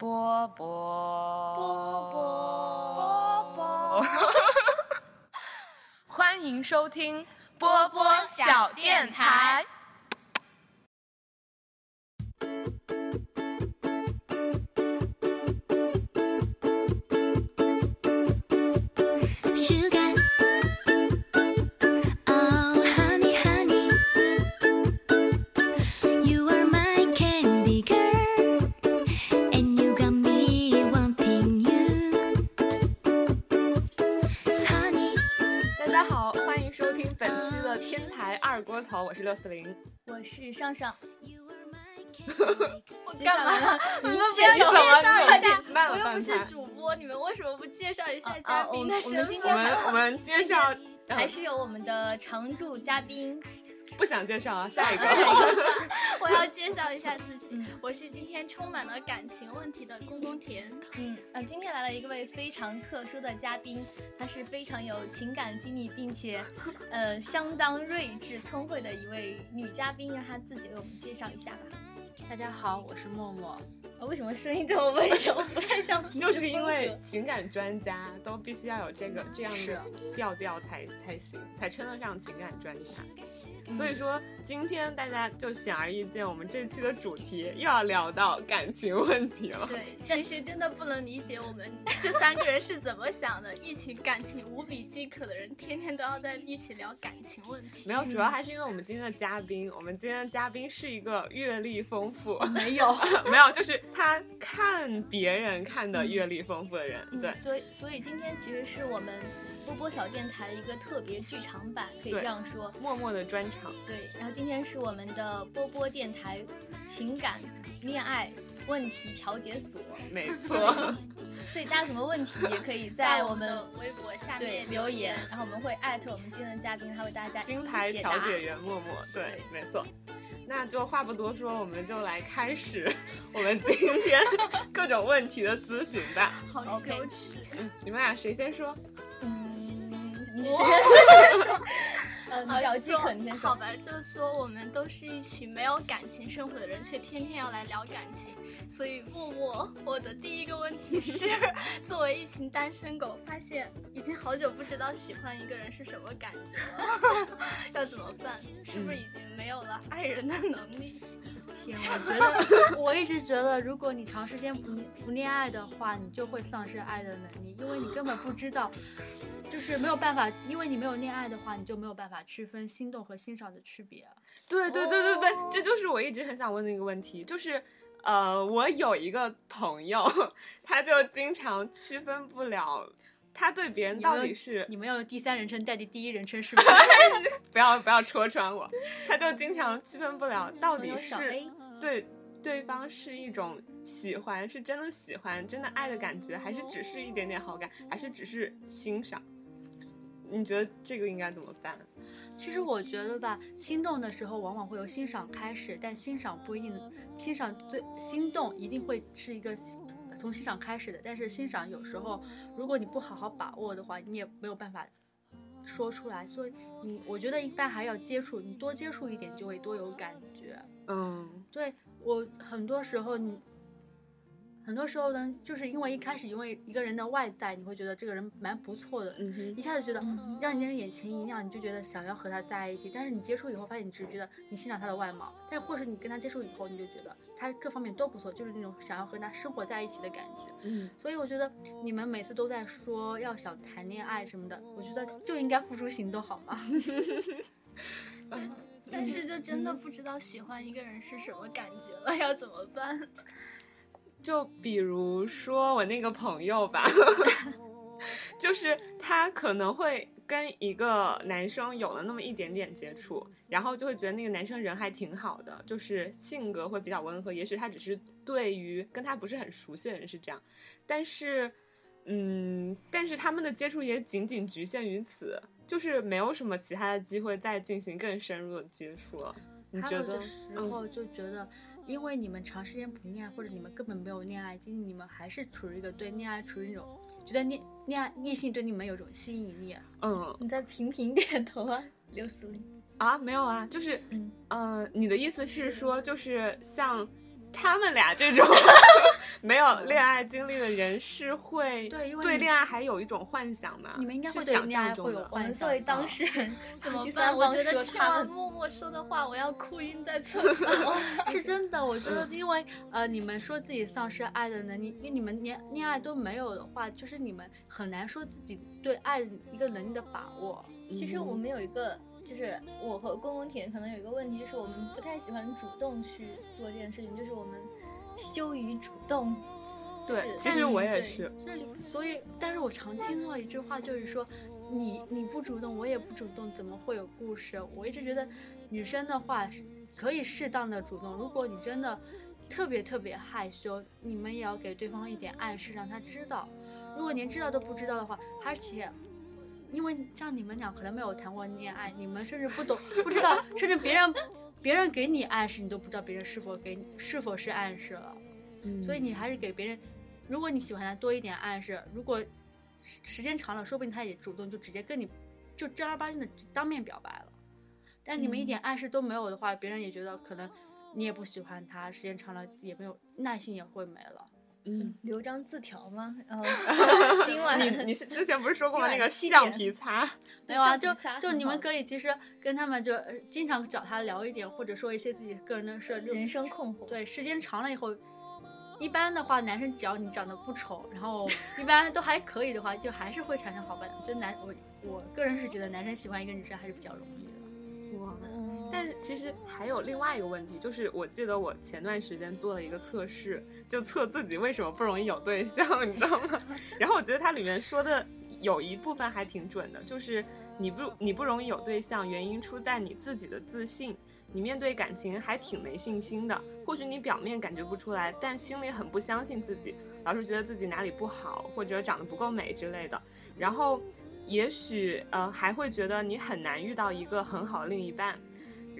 波波波波波，欢迎收听波波小电台。台二锅头，我是六四零。我是上上 我干嘛呢？你们不介介绍绍一下我又不是主播，你们为什么不介绍一下啊嘉啊我们我宾的身份？们今天我们我们介绍还是有我们的常驻嘉宾，不想介绍啊，下一个。我要介绍一下自己，我是今天充满了感情问题的公公田。嗯呃，今天来了一位非常特殊的嘉宾，他是非常有情感经历，并且 呃相当睿智聪慧的一位女嘉宾，让她自己为我们介绍一下吧。大家好，我是默默。呃为什么声音这么温柔，不太像就是因为情感专家都必须要有这个这样的调调才才行，才称得上情感专家。嗯所以说，今天大家就显而易见，我们这期的主题又要聊到感情问题了。对，其实真的不能理解我们这三个人是怎么想的。一群感情无比饥渴的人，天天都要在一起聊感情问题。没有，主要还是因为我们今天的嘉宾，我们今天的嘉宾是一个阅历丰富，没有，没有，就是他看别人看的阅历丰富的人，对嗯，。所以所以今天其实是我们波波小电台的一个特别剧场版，可以这样说。默默的专场，对，然后今天是我们的波波电台情感恋爱问题调解所，没 错，所以大家有什么问题也可以在在我们的微博下面留言，然后我们会艾特我们今天的嘉宾，他为大家金。牌调解员默默，对，没错。那就话不多说，我们就来开始我们今天 各种问题的咨询吧。好耻。嗯，你们俩谁先说？嗯，你我先说。呃，你呃表饥说渴，你先说。好吧，就是说我们都是一群没有感情生活的人，却天天要来聊感情。所以默默，我的第一个问题是，作为一群单身狗，发现已经好久不知道喜欢一个人是什么感觉了，要怎么办？是不是已经没有了爱人的能力？天，我觉得，我一直觉得，如果你长时间不不恋爱的话，你就会丧失爱的能力，因为你根本不知道，就是没有办法，因为你没有恋爱的话，你就没有办法区分心动和欣赏的区别。对对对对对，这就是我一直很想问的一个问题，就是。呃，我有一个朋友，他就经常区分不了，他对别人到底是你们要用第三人称代替第一人称是吗？不要不要戳穿我，他就经常区分不了到底是对对方是一种喜欢，是真的喜欢、真的爱的感觉，还是只是一点点好感，还是只是欣赏？你觉得这个应该怎么办？其实我觉得吧，心动的时候往往会由欣赏开始，但欣赏不一定，欣赏最心动一定会是一个欣从欣赏开始的。但是欣赏有时候，如果你不好好把握的话，你也没有办法说出来。所以你，我觉得一般还要接触，你多接触一点就会多有感觉。嗯，对我很多时候你。很多时候呢，就是因为一开始因为一个人的外在，你会觉得这个人蛮不错的，嗯一下子觉得让你人眼前一亮，你就觉得想要和他在一起。但是你接触以后，发现你只是觉得你欣赏他的外貌，但或是你跟他接触以后，你就觉得他各方面都不错，就是那种想要和他生活在一起的感觉。嗯，所以我觉得你们每次都在说要想谈恋爱什么的，我觉得就应该付出行动，好吗？但是就真的不知道喜欢一个人是什么感觉了，要怎么办？就比如说我那个朋友吧，就是他可能会跟一个男生有了那么一点点接触，然后就会觉得那个男生人还挺好的，就是性格会比较温和。也许他只是对于跟他不是很熟悉的人是这样，但是，嗯，但是他们的接触也仅仅局限于此，就是没有什么其他的机会再进行更深入的接触了。你觉得？时候就觉得，因为你们长时间不恋爱，或者你们根本没有恋爱经历，你们还是处于一个对恋爱处于一种觉得恋恋爱异性对你们有种吸引力。嗯你在频频点头啊，刘思玲。啊，没有啊，就是，嗯呃，你的意思是说，就是像他们俩这种 没有恋爱经历的人是会对对恋爱还有一种幻想嘛？你们应该是会对想象中恋爱会有的我们幻作为当事人 怎么第办？我觉得听完默默说的话，我要哭晕在厕 所。是真的，我觉得，因为呃，你们说自己丧失爱的能力，因为你们连恋爱都没有的话，就是你们很难说自己对爱一个能力的把握。其实我嗯们有一个，就是我和公公田可能有一个问题，就是我们不太喜欢主动去做这件事情，就是我们羞于主动。对，其实我也是，就是所以，但是我常听到一句话，就是说，你你不主动，我也不主动，怎么会有故事？我一直觉得，女生的话可以适当的主动，如果你真的特别特别害羞，你们也要给对方一点暗示，让他知道。如果连知道都不知道的话，而且。因为像你们俩可能没有谈过恋爱，你们甚至不懂，不知道，甚至别人别人给你暗示，你都不知道别人是否给你是否是暗示了。嗯所以你还是给别人，如果你喜欢他多一点暗示，如果时时间长了，说不定他也主动就直接跟你就正儿八经的当面表白了。但你们一点暗示都没有的话，别人也觉得可能你也不喜欢他，时间长了也没有耐心也会没了。嗯，留张字条吗？然 后今晚你你是之前不是说过吗？那个橡皮擦，没有啊，就就你们可以其实跟他们就呃经常找他聊一点，或者说一些自己个人的事人生困惑。对，时间长了以后，一般的话，男生只要你长得不丑，然后一般都还可以的话，就还是会产生好感的。就男我我个人是觉得男生喜欢一个女生还是比较容易的。哇！但是其实还有另外一个问题，就是我记得我前段时间做了一个测试，就测自己为什么不容易有对象，你知道吗？然后我觉得它里面说的有一部分还挺准的，就是你不你不容易有对象，原因出在你自己的自信，你面对感情还挺没信心的。或许你表面感觉不出来，但心里很不相信自己，老是觉得自己哪里不好，或者长得不够美之类的。然后也许呃还会觉得你很难遇到一个很好的另一半。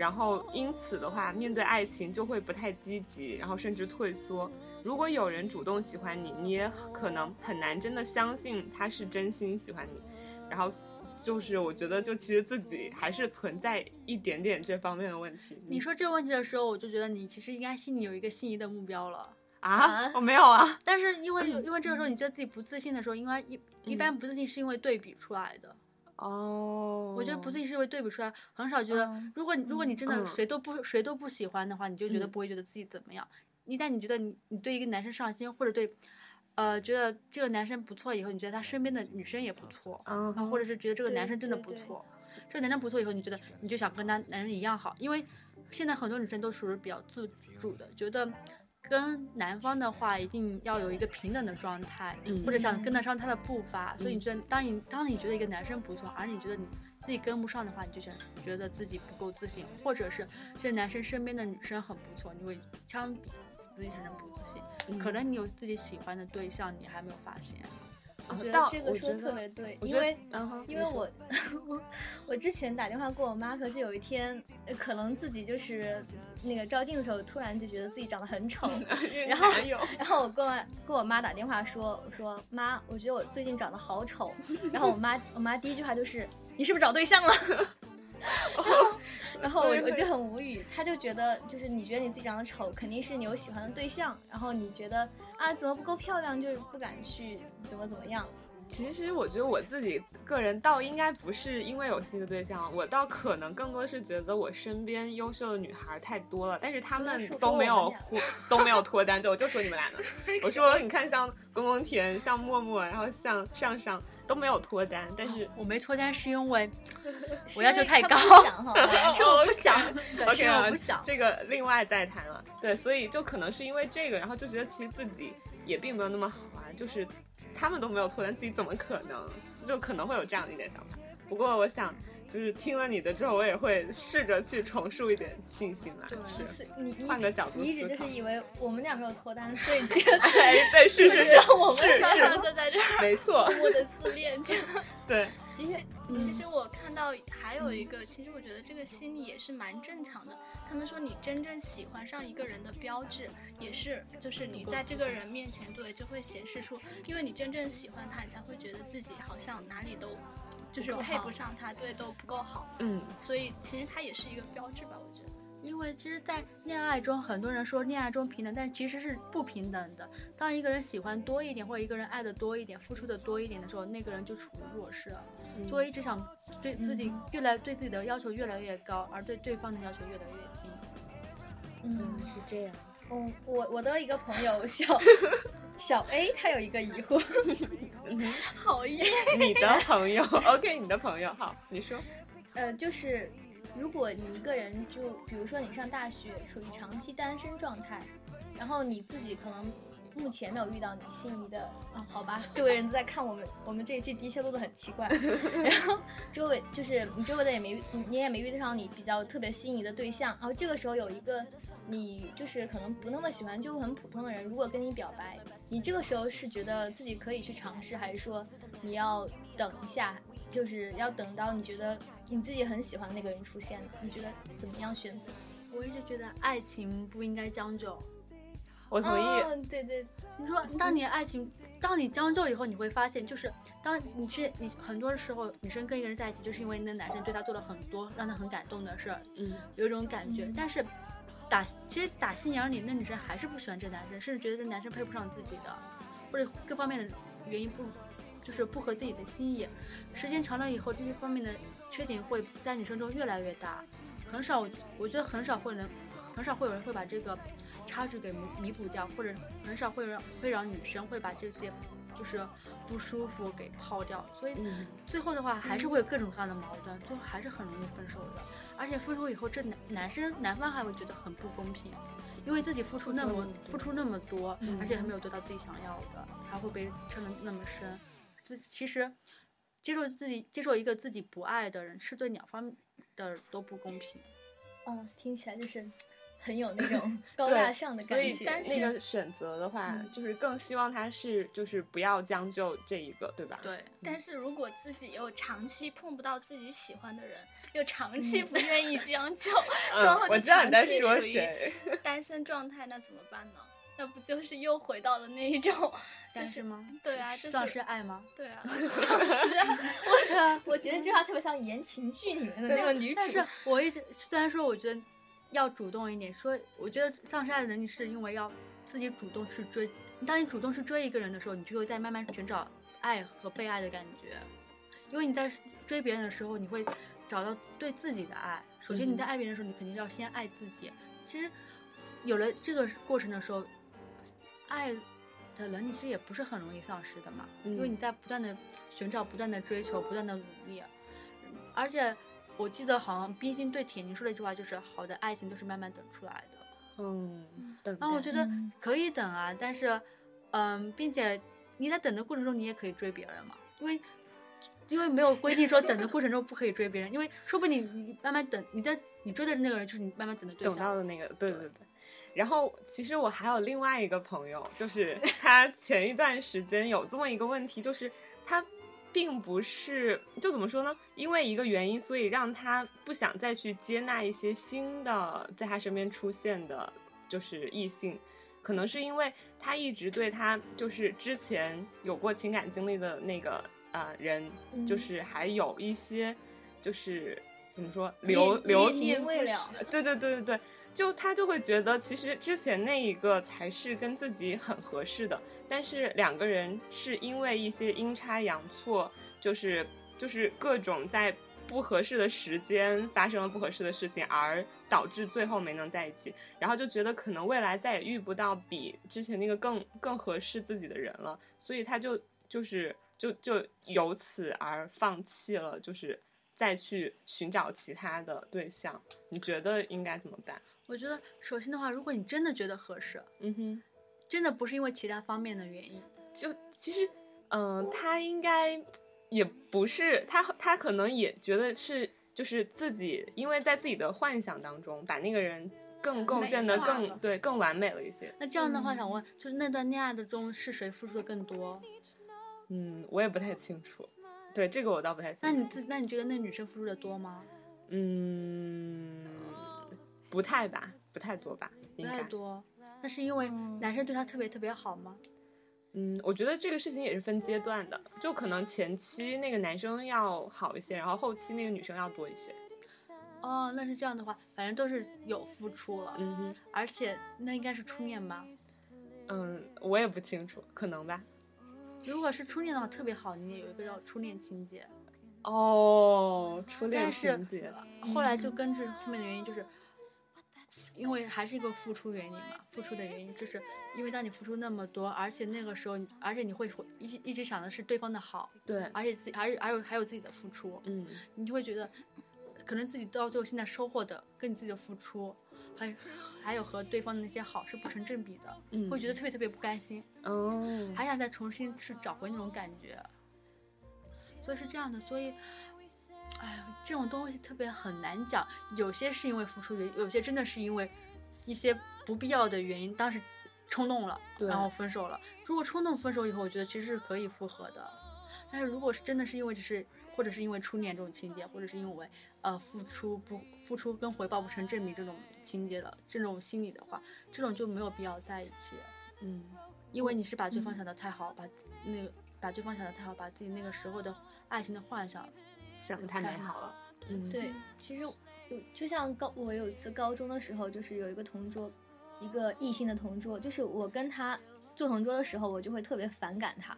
然后因此的话，面对爱情就会不太积极，然后甚至退缩。如果有人主动喜欢你，你也可能很难真的相信他是真心喜欢你。然后就是我觉得，就其实自己还是存在一点点这方面的问题。你说这个问题的时候，我就觉得你其实应该心里有一个心仪的目标了。啊啊？我没有啊。但是因为 因为这个时候你觉得自己不自信的时候，应该一一般不自信是因为对比出来的。哦，我觉得不自己是因为对比出来，很少觉得嗯，如果你如果你真的嗯。谁都不谁都不喜欢的话，你就觉得嗯。不会觉得自己怎么样。一旦你觉得你你对一个男生上心，或者对，呃，觉得这个男生不错以后，你觉得他身边的女生也不错，或者是觉得这个男生真的不错，这个男生不错以后，你觉得你就想跟他男生一样好，因为现在很多女生都属于比较自主的，觉得跟男方的话一定要有一个平等的状态，嗯或者想跟得上他的步伐，所以嗯你觉得当你当你觉得一个男生不错，而你觉得你自己跟不上的话，你就想觉得自己不够自信，或者是这男生身边的女生很不错，你会相比自己产生不自信，嗯。可能你有自己喜欢的对象，你还没有发现。我觉到得这个说我觉得得特别对，因为因为我我 我之前打电话过我妈，可是有一天呃可能自己就是那个照镜的时候，突然就觉得自己长得很丑，然后然后我跟我跟我妈打电话说，我说妈，我觉得我最近长得好丑。然后我妈我妈第一句话就是你是不是找对象了？然后我我就很无语，她就觉得就是你觉得你自己长得丑，肯定是你有喜欢的对象，然后你觉得啊怎么不够漂亮，就是不敢去怎么怎么样。其实我觉得我自己个人倒应该不是因为有新的对象，我倒可能更多是觉得我身边优秀的女孩太多了，但是她们都没有都没有脱单。对，我就说你们俩呢。我说你看像公公田、像默默，然后像上上都没有脱单，但是我没脱单是因为 我要求太高不想好吗 是我不想，对，OK 是啊，我不想。这个另外再谈了。对，所以就可能是因为这个，然后就觉得其实自己也并没有那么好啊，就是他们都没有脱单，自己怎么可能？就可能会有这样的一点想法。不过我想，就是听了你的之后，我也会试着去重塑一点信心来，是。是你你换个角度你一直就是以为我们俩没有脱单，所以这个 哎，对，是是是，我们是上上是，就在这儿没错，默默的自恋着。对，其实其实我看到还有一个，其实我觉得这个心理也是蛮正常的。他们说你真正喜欢上一个人的标志，也是就是你在这个人面前，对，就会显示出，因为你真正喜欢他，你才会觉得自己好像哪里都就是配不上他，对，都不够好。嗯。所以其实它也是一个标志吧，我觉得。因为其实，在恋爱中，很多人说恋爱中平等，但其实是不平等的。当一个人喜欢多一点，或者一个人爱的多一点，付出的多一点的时候，那个人就处于弱势。所以，只想对自己越来对自己的要求越来越高，而对对方的要求越来越低。嗯，是这样。嗯，我我的一个朋友小 小 A，他有一个疑惑，好耶！你的朋友，OK，你的朋友，好，你说。呃，就是如果你一个人就比如说你上大学处于长期单身状态，然后你自己可能目前没有遇到你心仪的啊，好吧，周围人都在看我们，我们这一期的确录的很奇怪，然后周围就是你周围的也没你你也没遇上你比较特别心仪的对象，然后这个时候有一个你就是可能不那么喜欢就很普通的人，如果跟你表白，你这个时候是觉得自己可以去尝试，还是说你要等一下，就是要等到你觉得你自己很喜欢的那个人出现？你觉得怎么样选择？我一直觉得爱情不应该将就。我同意。嗯，对对，你说，当你爱情，当你将就以后，你会发现，就是当你去你很多时候，女生跟一个人在一起，就是因为那男生对她做了很多让她很感动的事儿，嗯，有一种感觉。但是打其实打心眼里，那女生还是不喜欢这男生，甚至觉得这男生配不上自己的，或者各方面的原因不，就是不合自己的心意。时间长了以后，这些方面的缺点会在女生中越来越大，很少，我觉得很少会能，很少会有人会把这个。差距给弥弥补掉，或者很少会让会让女生会把这些就是不舒服给抛掉，所以最后的话还是会有各种各样的矛盾，最后还是很容易分手的。而且分手以后，这男男生男方还会觉得很不公平，因为自己付出那么付出那么多，而且还没有得到自己想要的，还会被撑得那么深。自其实接受自己接受一个自己不爱的人，是对两方的都不公平。嗯，听起来就是。很有那种 高大上的感觉，但是那个选择的话，就是更希望他是就是不要将就这一个，对吧？对。但是如果自己又长期碰不到自己喜欢的人，又长期不愿意将就，然后我知道你在说谁，单身状态，那怎么办呢？那不就是又回到了那一种单身吗？对啊，就是丧失爱吗？对啊，丧失。我我觉得这句话特别像言情剧里面的那个女主。但是我一直虽然说，我觉得。要主动一点，说我觉得丧失爱的能力是因为要自己主动去追。当你主动去追一个人的时候，你就会在慢慢寻找爱和被爱的感觉。因为你在追别人的时候，你会找到对自己的爱。首先你在爱别人的时候，你肯定要先爱自己。其实有了这个过程的时候，爱的能力其实也不是很容易丧失的嘛。因为你在不断的寻找、不断的追求、不断的努力，而且。我记得好像冰心对铁凝说了一句话就是：“好的爱情都是慢慢等出来的。”嗯，等。然后我觉得可以等啊，但是，嗯，并且你在等的过程中，你也可以追别人嘛，因为因为没有规定说等的过程中不可以追别人，因为说不定你慢慢等，你在你追的那个人就是你慢慢等的对象。等到的那个，对对对。然后其实我还有另外一个朋友，就是他前一段时间有这么一个问题，就是他。并不是，就怎么说呢？因为一个原因，所以让他不想再去接纳一些新的在他身边出现的，就是异性。可能是因为他一直对他就是之前有过情感经历的那个呃人，就是还有一些，就是怎么说留留念未了。对对对对对。就他就会觉得，其实之前那一个才是跟自己很合适的，但是两个人是因为一些阴差阳错，就是就是各种在不合适的时间发生了不合适的事情，而导致最后没能在一起，然后就觉得可能未来再也遇不到比之前那个更更合适自己的人了，所以他就就是就就由此而放弃了，就是再去寻找其他的对象。你觉得应该怎么办？我觉得，首先的话，如果你真的觉得合适，嗯哼，真的不是因为其他方面的原因，就其实，嗯，他应该也不是，他他可能也觉得是，就是自己因为在自己的幻想当中，把那个人更构建的更对更完美了一些。那这样的话，想问，就是那段恋爱的中是谁付出的更多？嗯，我也不太清楚，对这个我倒不太清楚。那你自那你觉得那女生付出的多吗？嗯。不太吧，不太多吧，不太多。那是因为男生对她特别特别好吗？嗯，我觉得这个事情也是分阶段的，就可能前期那个男生要好一些，然后后期那个女生要多一些。哦，那是这样的话，反正都是有付出了，嗯哼，而且那应该是初恋吧？嗯，我也不清楚，可能吧。如果是初恋的话，特别好，你也有一个叫初恋情节。哦，初恋但是情节，后来就根据后面的原因，就是因为还是一个付出原因嘛，付出的原因就是因为当你付出那么多，而且那个时候，而且你会会一一直想的是对方的好，对，而且自己还有还有还有自己的付出，嗯，你就会觉得可能自己到最后现在收获的跟你自己的付出，还还有和对方的那些好是不成正比的，嗯会觉得特别特别不甘心，哦，还想再重新去找回那种感觉，所以是这样的，所以，哎呀，这种东西特别很难讲，有些是因为付出原因，有些真的是因为一些不必要的原因，当时冲动了，然后分手了。如果冲动分手以后，我觉得其实是可以复合的，但是如果是真的是因为只是，或者是因为初恋这种情节，或者是因为呃付出不付出跟回报不成正比这种情节的这种心理的话，这种就没有必要在一起。嗯，因为你是把对方想的太好，把那个把对方想的太好，把自己那个时候的爱情的幻想，想的太美好了，嗯，对，其实就就像高，我有一次高中的时候，就是有一个同桌，一个异性的同桌，就是我跟他做同桌的时候，我就会特别反感他，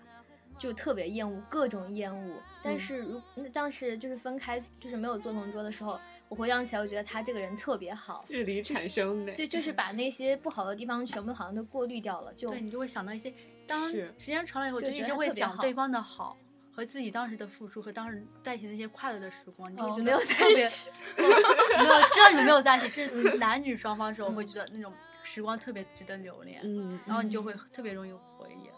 就特别厌恶，各种厌恶。但嗯是如那当时就是分开，就是没有做同桌的时候，我回想起来，我觉得他这个人特别好，距离产生美，就就是把那些不好的地方全部好像都过滤掉了，就对你就会想到一些，当是时间长了以后，就一直会想对方的好。和自己当时的付出和当时在一起那些快乐的时光，你就会觉得哦没有在特别一起 没有，知道你们没有在一起，是男女双方的时候，会觉得那种时光特别值得留恋，嗯，然后你就会特别容易回忆。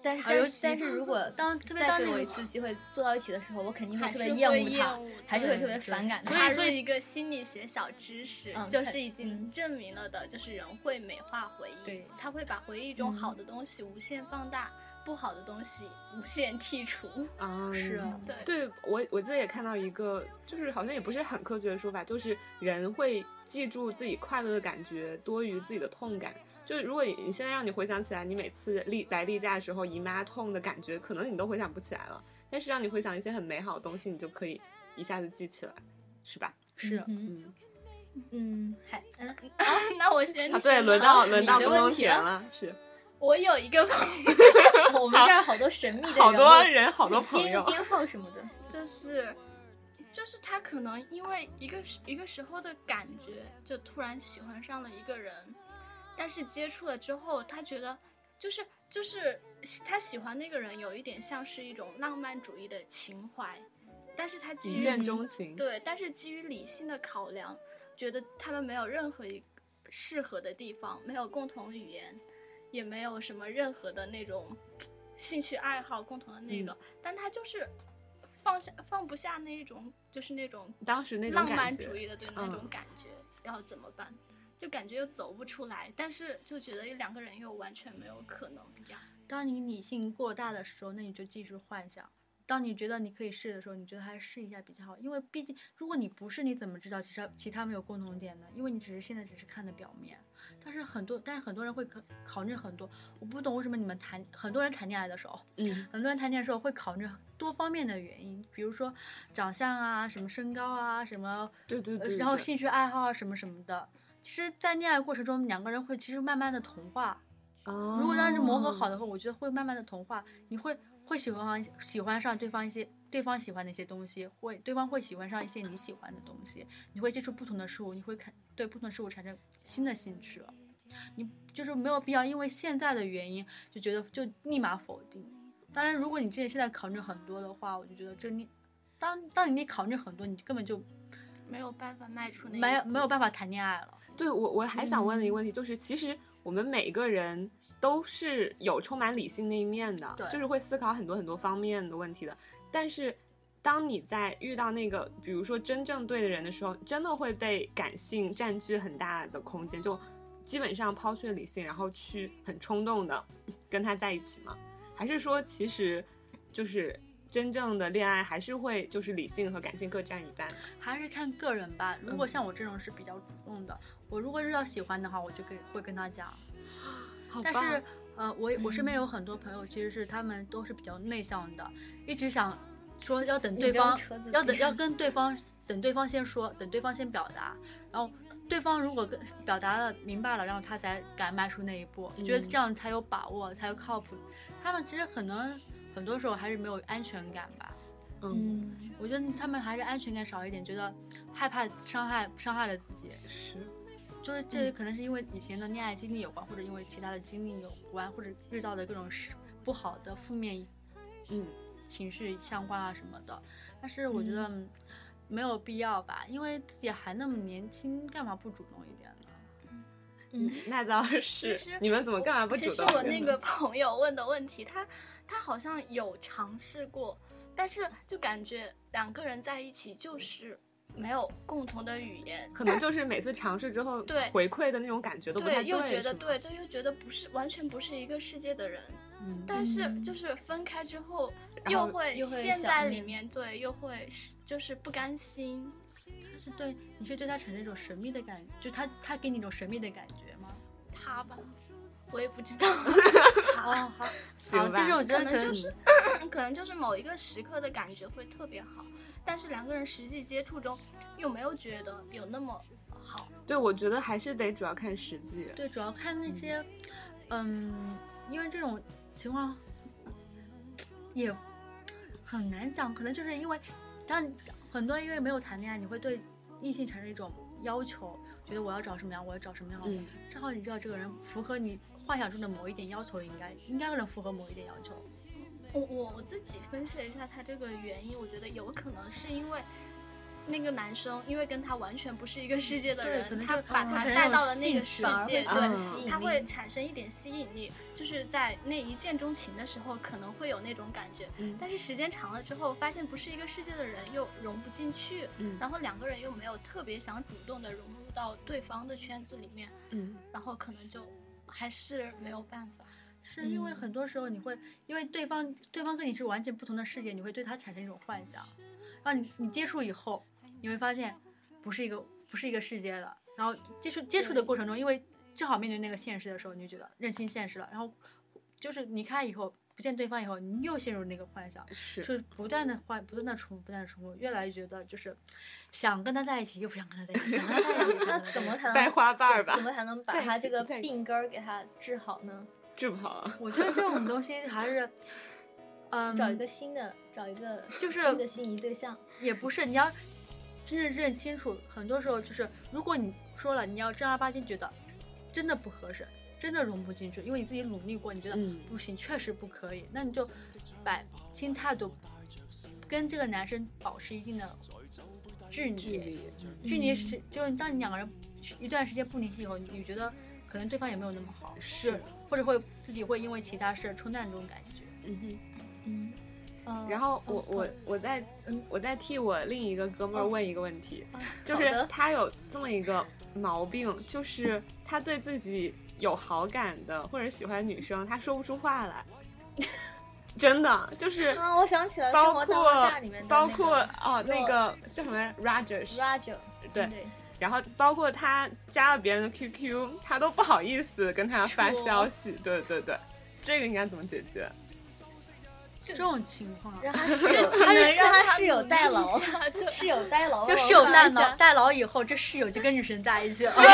但是但是但是如果当特别当那个给我一次机会坐到一起的时候，我肯定会特别厌恶他还是会特别反感他。所以所以一个心理学小知识，就是已经嗯证明了的，就是人会美化回忆对，他会把回忆中嗯好的东西无限放大，不好的东西无限剔除。啊，是啊对，对我，我记得也看到一个，就是好像也不是很科学的说法，就是人会记住自己快乐的感觉多于自己的痛感。就是如果你你现在让你回想起来，你每次例来例假的时候姨妈痛的感觉，可能你都回想不起来了。但是让你回想一些很美好的东西，你就可以一下子记起来，是吧？是嗯嗯，嗯，还嗯，那我先啊，对，轮到轮到不公问题了田了，是我有一个朋友，我们这儿好多神秘的好人好多人，好多朋友，编号什么的。就是就是他可能因为一个一个时候的感觉，就突然喜欢上了一个人，但是接触了之后，他觉得就是就是他喜欢那个人有一点像是一种浪漫主义的情怀，但是他基于一见钟情。对，但是基于理性的考量，觉得他们没有任何一适合的地方，没有共同语言，也没有什么任何的那种兴趣爱好共同的那个，但他就是放下放不下那一种，就是那种当时那种浪漫主义的对那种嗯感觉，要怎么办？就感觉又走不出来，但是就觉得两个人又完全没有可能一样。当你理性过大的时候，那你就继续幻想；当你觉得你可以试的时候，你觉得还是试一下比较好。因为毕竟，如果你不试，你怎么知道其实其他没有共同点呢？因为你只是现在只是看的表面。但是很多，但是很多人会考考虑很多。我不懂为什么你们谈很多人谈恋爱的时候，嗯，很多人谈恋爱的时候会考虑多方面的原因，比如说长相啊、什么身高啊、什么对对对，呃然后兴趣爱好啊什么什么的。其实，在恋爱过程中，两个人会其实慢慢的同化。如果当时磨合好，的话，我觉得会慢慢的同化，你会会喜欢喜欢上对方一些对方喜欢的一些东西，会对方会喜欢上一些你喜欢的东西，你会接触不同的事物，你会看对不同的事物产生新的兴趣了。你就是没有必要因为现在的原因就觉得就立马否定。当然，如果你这现在考虑很多的话，我就觉得这你当当你考虑很多，你根本就没有办法迈出那没有没有办法谈恋爱了。对我我还想问的一个问题就是，其实我们每个人都是有充满理性那一面的，对就是会思考很多很多方面的问题的。但是，当你在遇到那个比如说真正对的人的时候，真的会被感性占据很大的空间，就基本上抛却理性，然后去很冲动的 跟他在一起吗？还是说其实就是真正的恋爱还是会就是理性和感性各占一半？还是看个人吧。如果嗯像我这种是比较主动的，我如果遇到喜欢的话，我就跟会跟他讲。但是，呃，我我身边有很多朋友，其实是他们都是比较内向的，一直想说要等对方要等要跟对方等对方先说，等对方先表达，然后对方如果跟表达了明白了，然后他才敢迈出那一步，觉得嗯。这样才有把握，才有靠谱。他们其实可能很多时候还是没有安全感吧。嗯，嗯，我觉得他们还是安全感少一点，觉得害怕伤害伤害了自己，是，就是这可能是因为以前的恋爱经历有关，或者因为其他的经历有关，或者遇到的各种事不好的负面嗯情绪相关啊什么的。但是我觉得嗯没有必要吧，因为自己还那么年轻，干嘛不主动一点呢？嗯，那倒是实。你们怎么干嘛不主动其实我那个朋友问的问题，他他好像有尝试过，但是就感觉两个人在一起就是没有共同的语言，可能就是每次尝试之后，对。回馈的那种感觉都不太对，又觉，得对，对，又觉得不是完全不是一个世界的人。嗯，但是嗯就是分开之后，后又会陷在里面，对，又会是就是不甘心。他是对你是对他产生一种神秘的感觉，就他他给你一种神秘的感觉吗？他吧，我也不知道，哦，好，行好，这种我吧觉得可能就是可能就是某一个时刻的感觉会特别好，但是两个人实际接触中又没有觉得有那么好。对，我觉得还是得主要看实际。对，主要看那些，嗯，因为这种情况也很难讲，可能就是因为，但很多人因为没有谈恋爱，你会对异性产生一种要求，觉得我要找什么样，我要找什么样的，嗯正好你知道这个人符合你幻想中的某一点要求，应该应该能符合某一点要求。我我我自己分析了一下他这个原因，我觉得有可能是因为。那个男生因为跟他完全不是一个世界的人，他把他带到了那个世界，对他会产生一点吸引力，就是在那一见钟情的时候可能会有那种感觉，嗯但是时间长了之后，发现不是一个世界的人，又融不进去，嗯然后两个人又没有特别想主动的融入到对方的圈子里面，嗯然后可能就还是没有办法。是因为嗯。很多时候你会，因为对方对方跟你是完全不同的世界，你会对他产生一种幻想，然后你你接触以后，你会发现不是一个不是一个世界的，然后接触接触的过程中，因为正好面对那个现实的时候，你就觉得认清现实了，然后就是离开以后不见对方以后，你又陷入那个幻想，是。是不断的幻不断的重复，不断的重复，越来越觉得就是想跟他在一起，又不想跟他在一起，那怎么才能 带花瓣儿吧。怎怎么才能把他这个病根儿给他治好呢？治不好啊。我觉得这种东西还是，嗯，找一个新的，找一个就是新的心仪对象。也不是，你要真正认清楚，很多时候就是，如果你说了，你要正儿八经觉得真的不合适，真的融不进去，因为你自己努力过，你觉得嗯不行，确实不可以，那你就摆清态度，跟这个男生保持一定的距离。距离，距离是，就是当你两个人一段时间不联系以后，你你觉得可能对方也没有那么好，是，或者会自己会因为其他事冲淡这种感觉。嗯哼。嗯，呃然后我哦我我在嗯我在替我另一个哥们儿哦问一个问题，啊就是他有这么一个毛病，就是他对自己有好感的或者喜欢女生，他说不出话来，真的就是啊，我想起了《包生活大括爆炸》里面的包括哦那个叫什么来 Rogers，Roger，对对，然后包括他加了别人的 QQ，他都不好意思跟他发消息，对对对，这个应该怎么解决？这种情况，让 他室友，他能让他室友代劳，室友代劳，就室友代代劳代劳以后，这室友就跟女神在一起了。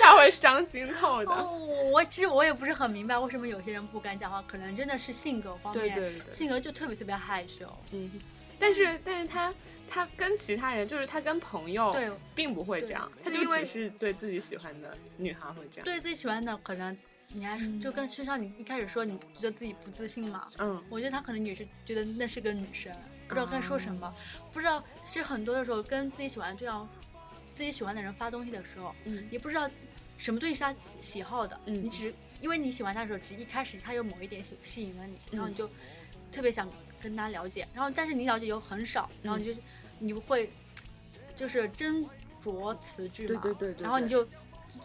他会伤心透的。哦，我其实我也不是很明白为什么有些人不敢讲话，可能真的是性格方面，对对对性格就特别特别害羞。嗯，但是但是他他跟其他人，就是他跟朋友对并不会这样，他就因为只是对自己喜欢的女孩会这样。对自己喜欢的，可能你还是就跟就像你一开始说，你觉得自己不自信嘛。嗯，我觉得他可能也是觉得那是个女生，不知道该说什么，不知道是很多的时候跟自己喜欢这样、自己喜欢的人发东西的时候，嗯。也不知道什么东西是他喜好的，嗯你只是因为你喜欢他的时候，只一开始他有某一点吸吸引了你，然后嗯。你就特别想跟他了解，然后但是你了解又很少，然后你就、你会就是斟酌词句嘛，对对对对然后你就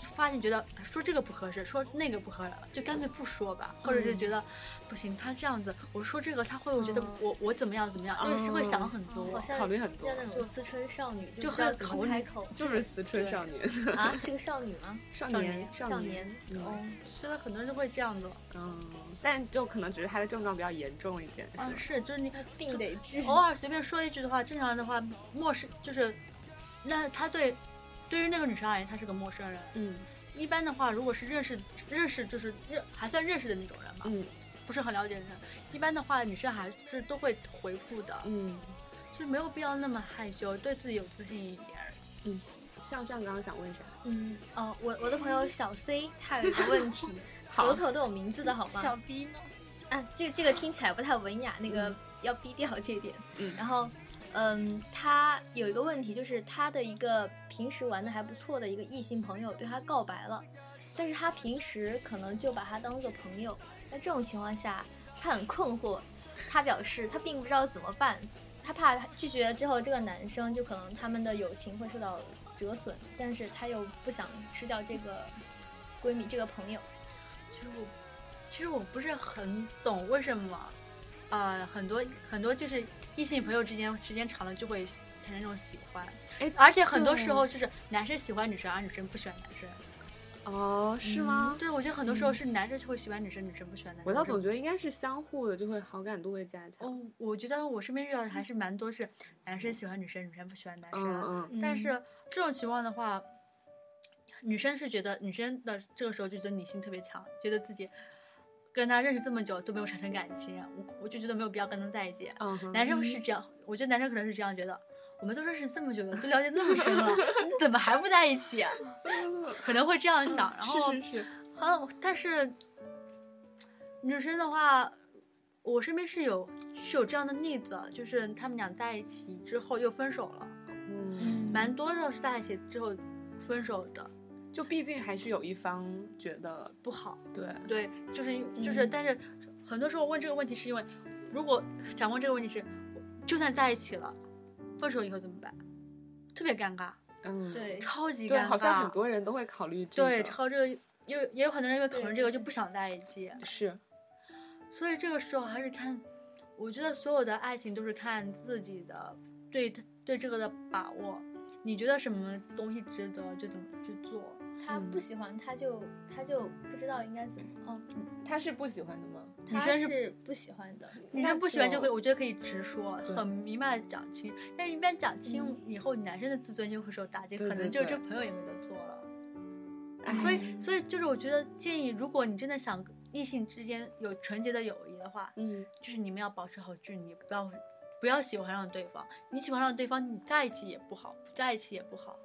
发现觉得说这个不合适，说那个不合适，就干脆不说吧，或者是觉得不行，他这样子，我说这个他会，我觉得嗯我我怎么样怎么样，就是会想很多。考虑很多像那种思春少女，就很考虑么开口，就是思春少女，啊，是个少女吗？少年年少年，嗯哦，觉得很多人就会这样子。嗯，但就可能只是他的症状比较严重一点，啊，是就是你病得治。偶尔随便说一句的话，正常人的话，陌生就是，那他对对于那个女生而言，她是个陌生人。嗯一般的话，如果是认识认识，就是认还算认识的那种人吧，嗯不是很了解的人，一般的话，女生还是都会回复的，嗯，就没有必要那么害羞，对自己有自信一点。嗯像这样刚刚想问啥？嗯，哦，我我的朋友小 C 他有一个问题，好我的朋友都有名字的好吗？小 B 呢？啊，这个这个听起来不太文雅，那个嗯要逼掉这一点。嗯然后，嗯，他有一个问题，就是他的一个平时玩的还不错的一个异性朋友对他告白了，但是他平时可能就把他当做朋友。那这种情况下，他很困惑，他表示他并不知道怎么办，他怕拒绝之后这个男生就可能他们的友情会受到折损，但是他又不想失掉这个闺蜜这个朋友。其实我其实我不是很懂为什么，呃，很多很多就是异性朋友之间时间长了就会产生这种喜欢，哎而且很多时候就是男生喜欢女生，而女生不喜欢男生。哦，是吗？对，我觉得很多时候是男生就会喜欢女生，女生不喜欢男生。我倒总觉得应该是相互的，就会好感度会加强。哦，我觉得我身边遇到的还是蛮多是男生喜欢女生，女生不喜欢男生。嗯嗯但是这种情况的话，女生是觉得女生的这个时候就觉得女性特别强，觉得自己跟他认识这么久都没有产生感情，我我就觉得没有必要跟他在一起。男生是这样，我觉得男生可能是这样觉得，我们都认识这么久了，都了解那么深了，你怎么还不在一起、啊？可能会这样想，然后是是是，好像但是女生的话，我身边是有是有这样的例子，就是他们俩在一起之后又分手了，嗯，蛮多的是在一起之后分手的，就毕竟还是有一方觉得不好。对，对，就是就是，嗯但是很多时候问这个问题是因为，如果想问这个问题是，就算在一起了，分手以后怎么办？特别尴尬，嗯，对对，超级尴尬。好像很多人都会考虑这对，超这个，也有也有很多人因为讨论这个就不想在一起。是，所以这个时候还是看，我觉得所有的爱情都是看自己的对对这个的把握。你觉得什么东西值得，就怎么去做。他不嗯喜欢，他就他就不知道应该怎么。哦，他是不喜欢的吗？他女生是是不喜欢的。女生不喜欢就可以，我觉得可以直说，很明白的讲清。但是一般讲清嗯以后，男生的自尊就会受打击，可能就是这朋友也没得做了。哎所以，所以就是我觉得建议，如果你真的想异性之间有纯洁的友谊的话，嗯，就是你们要保持好距离，不要不要喜欢上对方。你喜欢上对方，你在一起也不好，不在一起也不好。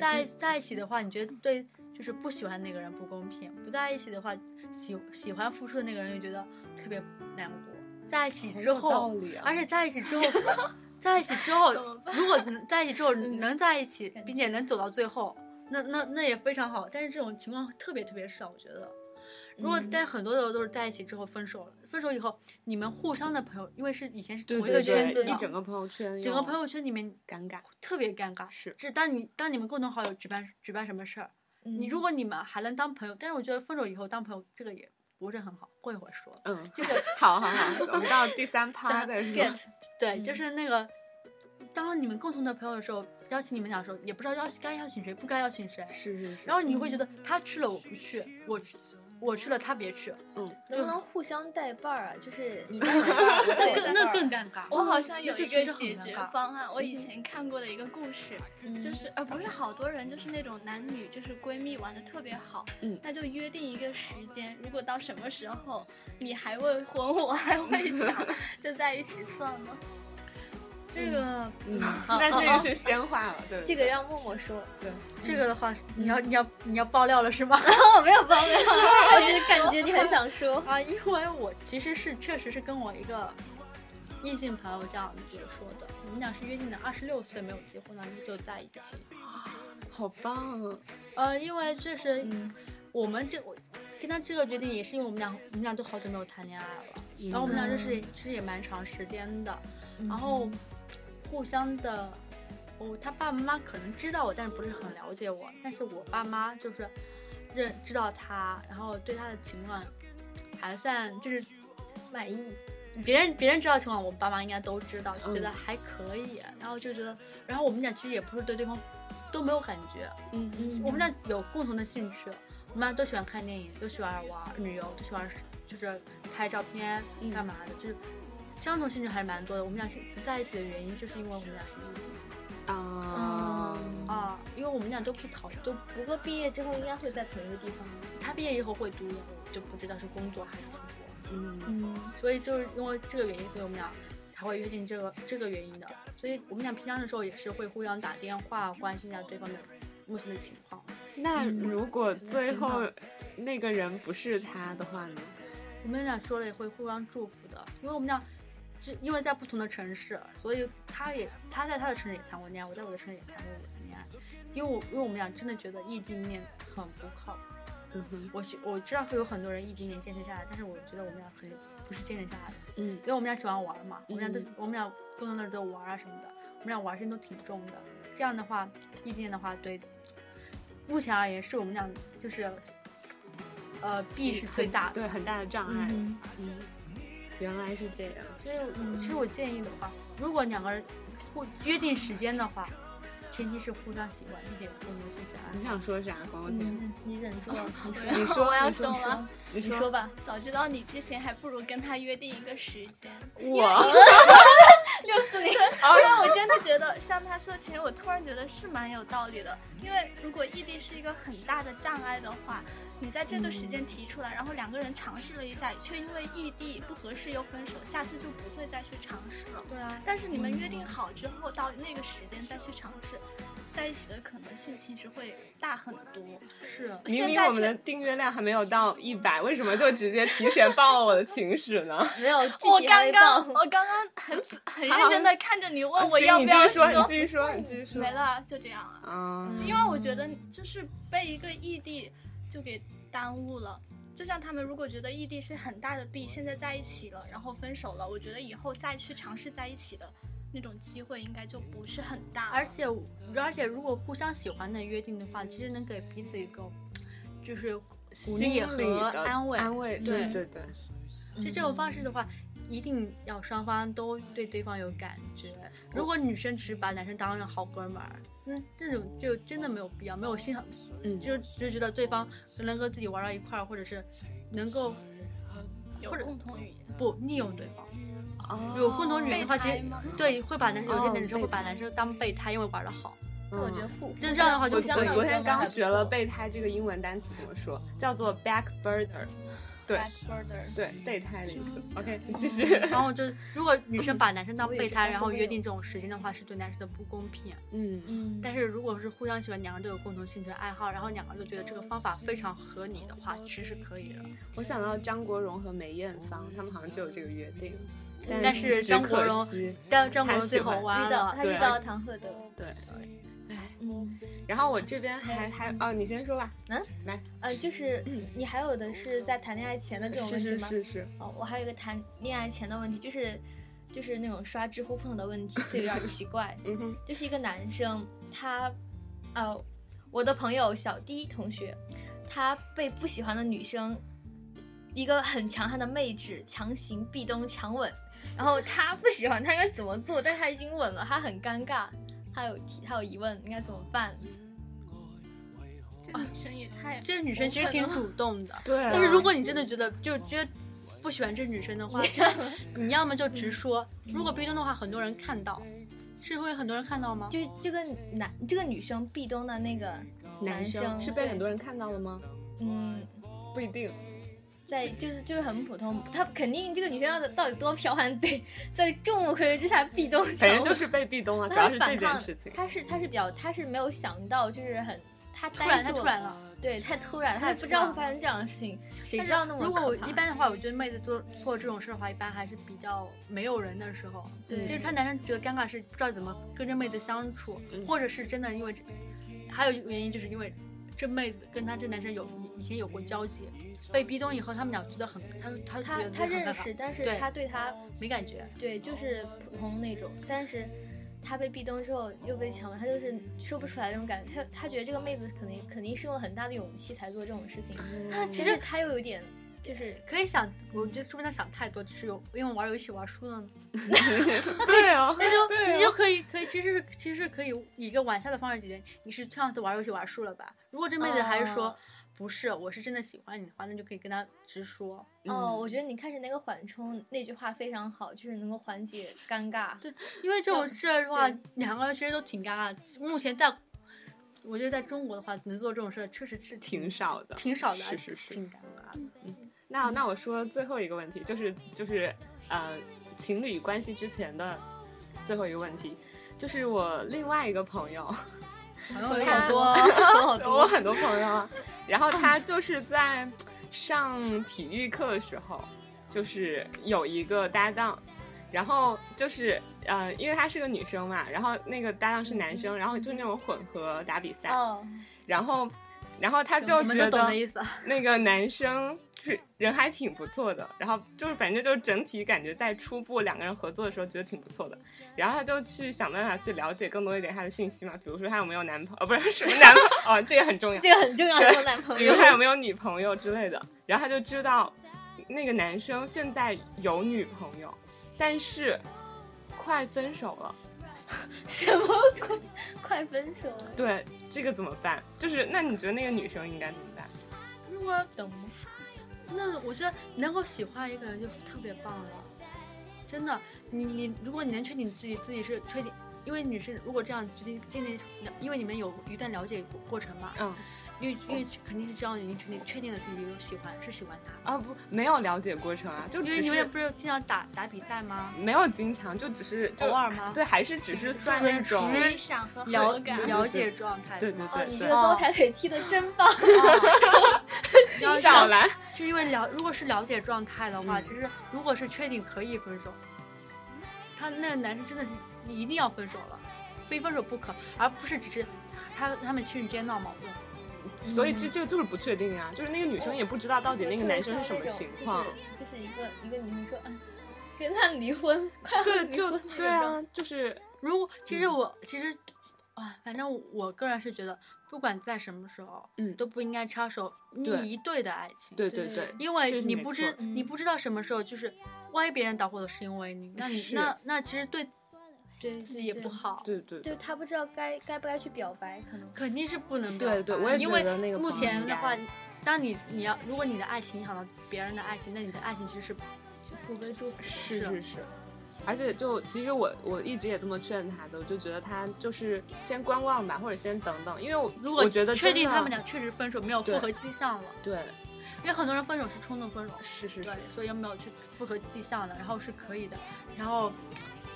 在在一起的话，你觉得对就是不喜欢那个人不公平；不在一起的话，喜喜欢付出的那个人又觉得特别难过。在一起之后，啊而且在一起之后，在一起之后如果能在一起之后能在一起，并且能走到最后，那那那也非常好。但是这种情况特别特别少，我觉得。如果在很多的都是在一起之后分手了，分手以后你们互相的朋友，因为是以前是同一个圈子的，一整个朋友圈，整个朋友圈里面尴尬，特别尴尬。是是当你当你们共同好友举办举办什么事儿，你如果你们还能当朋友，但是我觉得分手以后当朋友这个也不是很好，过一会儿说。嗯，就是好好好，我们到第三 趴再说。get 对，就是那个，当你们共同的朋友的时候，邀请你们俩的时候，也不知道邀该邀请谁，不该邀请谁。是是是，然后你会觉得他去了我不去，我我去了他别去，嗯，能不能互相带伴儿啊？就是你带我 伴儿，那更那更尴尬。我好像有一个解决方案，我以前看过的一个故事，嗯就是呃不是好多人就是那种男女就是闺蜜玩的特别好，嗯那就约定一个时间，如果到什么时候你还未婚我还未嫁，就在一起算了。这个嗯，那这个是先话了，对，这个让默默说。对这个的话，你要你要你要爆料了是吗？我 没有帮没有，我只是感觉你很想说。啊，因为我其实是确实是跟我一个异性朋友这样子说的，我们俩是约定的二十六岁没有结婚呢就在一起。好棒啊，呃，因为确实嗯我们这我跟他这个决定也是因为我们俩我们俩都好久没有谈恋爱了，嗯然后我们俩认识也其实也蛮长时间的，然后互相的哦他爸爸妈妈可能知道我，但是不是很了解我。但是我爸妈就是认知道他，然后对他的情况还算就是满意。别人别人知道的情况，我爸妈应该都知道，就觉得嗯还可以。然后就觉得，然后我们俩其实也不是对对方都没有感觉，嗯嗯我们俩有共同的兴趣，我们俩都喜欢看电影，都喜欢玩旅游，都喜欢就是拍照片嗯干嘛的，就是相同兴趣还是蛮多的。我们俩现不在一起的原因，就是因为我们俩是异地啊嗯啊，因为我们俩都不讨都不过毕业之后应该会在同一个地方。他毕业以后会读研，我就不知道是工作还是出国。嗯嗯，所以就是因为这个原因，所以我们俩才会约定这个这个原因的。所以我们俩平常的时候也是会互相打电话，关心一下对方的目前的情况。那如果最后那个人不是他的话呢？我们俩说了也会互相祝福的，因为我们俩是因为在不同的城市，所以他也他在他的城市也谈过恋爱，我在我的城市也谈过我的恋爱。因为我因为我们俩真的觉得异地恋很不靠谱。嗯哼，我觉我知道会有很多人异地恋坚持下来，但是我觉得我们俩很不是坚持下来的。嗯因为我们俩喜欢玩嘛，我们俩都、嗯我们俩共同的都玩啊什么的，我们俩玩心都挺重的。这样的话，异地恋的话，对目前而言是我们俩就是呃弊是最大的。对，很大的障碍。嗯嗯，原来是这样。所以我其实我建议的话，如果两个人互约定时间的话，前提是互相喜欢，并且有共同兴趣爱你。想说啥？黄光你忍住了，你说 我要你说说吗？你你说吧。早知道你之前，还不如跟他约定一个时间。我六四零，因为我真的觉得，像他说，其实我突然觉得是蛮有道理的。因为如果异地是一个很大的障碍的话，你在这个时间提出来，然后两个人尝试了一下，却因为异地不合适又分手，下次就不会再去尝试了。对啊，但是你们约定好之后，到那个时间再去尝试，在一起的可能性其实会大很多。是明现在我们的订阅量还没有到一百，为什么就直接提前报了我的情史呢？没有，我刚刚我刚刚很很认真的看着你，问我要不要说，你继续说，你继续说。没了，就这样啊。嗯，因为我觉得就是被一个异地就给耽误了。就像他们如果觉得异地是很大的弊，现在在一起了，然后分手了，我觉得以后再去尝试在一起的那种机会应该就不是很大。而且而且如果互相喜欢的约定的话，其实能给彼此一个就是鼓励和安慰。安慰，对对对对，就这种方式的话，一定要双方都对对方有感觉。如果女生只是把男生当成好哥们儿，嗯，这种就真的没有必要，没有欣赏，嗯，就就觉得对方能和自己玩到一块儿，或者是能够有或者共同语言，不利用对方。哦有共同语言的话，其实对会把男生有些哦男生会把男生当备胎，因为玩的好。我觉得互那这样的话就我昨天刚学了备胎这个英文单词怎么说，叫做 backburner，对 backburner，对，备胎的意思。OK，你继续。然后就如果女生把男生当备胎，然后约定这种时间的话，是对男生的不公平。嗯嗯，但是如果是互相喜欢，两个人都有共同兴趣爱好，然后两个人都觉得这个方法非常合理的话，其实是可以的。我想到张国荣和梅艳芳，他们好像就有这个约定，但是张国荣惜但张国荣最后遇到了，他遇到了唐鹤德，对。哎，嗯然后我这边还还哦，你先说吧。嗯，来呃，就是你还有的是在谈恋爱前的这种问题吗？是是是，哦，我还有一个谈恋爱前的问题，就是就是那种刷知乎碰到的问题，所以有点奇怪。嗯哼，就是一个男生，他，呃，我的朋友小 D 同学，他被不喜欢的女生，一个很强悍的妹纸强行壁咚强吻，然后他不喜欢，他应该怎么做？但是他已经吻了，他很尴尬，他有提，他有疑问，应该怎么办？这女生也太这女生其实挺主 动的。对啊。但是如果你真的觉得就觉得不喜欢这女生的话，你要么就直说。如果壁咚的话，很多人看到，是会很多人看到吗？就是这个男这个女生壁咚的那个男生是被很多人看到了吗？嗯。不一定。在就是就是很普通，她肯定这个女生要到底多剽悍，得在众目睽睽之下壁咚反正就是被壁咚了，主她要是这反抗件事情。她是她是比较她是没有想到，就是很她突然，她突然了。对，太突然，太她不知道会发生这样的事情，谁知道那么如果我一般的话，我觉得 妹子做做这种事的话，一般还是比较没有人的时候。对就是他男生觉得尴尬是不知道怎么跟这妹子相处，嗯或者是真的因为这，还有原因就是因为这妹子跟他这男生有以以前有过交集，被壁咚以后，他们俩觉得很他他她觉得她很尴尬认识，但是对她对他没感觉。对就是普通那种，但是他被壁咚之后又被强了，他就是说不出来那种感觉。他他觉得这个妹子肯定肯定是用了很大的勇气才做这种事情，他其实他又有点就是可以想，我觉得说不定他想太多，就是有因为玩游戏玩输了呢。对啊，那就、啊你就可以可以，其实是其实是可以以一个玩笑的方式解决。你是上次玩游戏玩输了吧？如果这妹子还是说、哦不是，我是真的喜欢你的话，那就可以跟他直说。哦，嗯我觉得你开始那个缓冲那句话非常好，就是能够缓解尴尬。对，因为这种事儿的话，两个人其实都挺尴尬的。目前在，我觉得在中国的话，能做这种事儿确实是挺少的。挺少的，是是是挺尴尬的。那那我说最后一个问题，就是就是呃，情侣关系之前的最后一个问题，就是我另外一个朋友，朋友好多，我，很多朋友啊，然后他就是在上体育课的时候，就是有一个搭档，然后就是呃，因为她是个女生嘛，然后那个搭档是男生，然后就是那种混合打比赛，哦，然后然后他就觉得 那个男生就是人还挺不错的，然后就是反正就是整体感觉在初步两个人合作的时候觉得挺不错的，然后他就去想办法去了解更多一点他的信息嘛，比如说他有没有男朋友，哦不是什么男朋友哦，这个很重要，这个很重要，对做男朋友比如。他有没有女朋友之类的，然后他就知道那个男生现在有女朋友，但是快分手了。什么快快分手了？对，这个怎么办？就是那你觉得那个女生应该怎么办？如果等吗？那我觉得能够喜欢一个人就特别棒了，真的。你你，如果你能确定自己自己是确定，因为女生如果这样决定建立，因为你们有一段了解过过程嘛，嗯因为因为肯定是这样，已经确定确定了自己有喜欢是喜欢他，啊不，没有了解过程啊，就因为你们也不是经常打打比赛吗？没有经常，就只是就偶尔吗对，还是只是算那种欣赏和了。了解状态对对对哦，你这个高抬腿踢的真棒！了少来。是因为了，如果是了解状态的话，嗯其实如果是确定可以分手，他那个男生真的是你一定要分手了，非分手不可，而不是只是他他们情侣之间闹矛盾。所以这这个就是不确定啊，就是那个女生也不知道到底那个男生是什么情况。就是就是一个一个女生说，嗯，跟他离婚，快对，离就婚对啊，就是如果其实嗯我、其实啊，反正我个人是觉得，不管在什么时候，嗯都不应该插手你一对的爱情。对对对对，因为你不知错你不知道什么时候就是，万一别人导火的是因为你，那你那那其实对对自己也不。好。对对对，就他不知道该该不该去表白，可能肯定是不能对表白对我也觉因为目得那个目前的话，当你你要如果你的爱情影响到别人的爱情，那你的爱情其实是不被祝福。是是是是。而且就其实我我一直也这么劝他的，我就觉得他就是先观望吧，或者先等等，因为我如果我觉得确定他们俩确实分手，没有复合迹象了，对因为很多人分手是冲动分手，是是是对，所以没有去复合迹象的，然后是可以的。然后，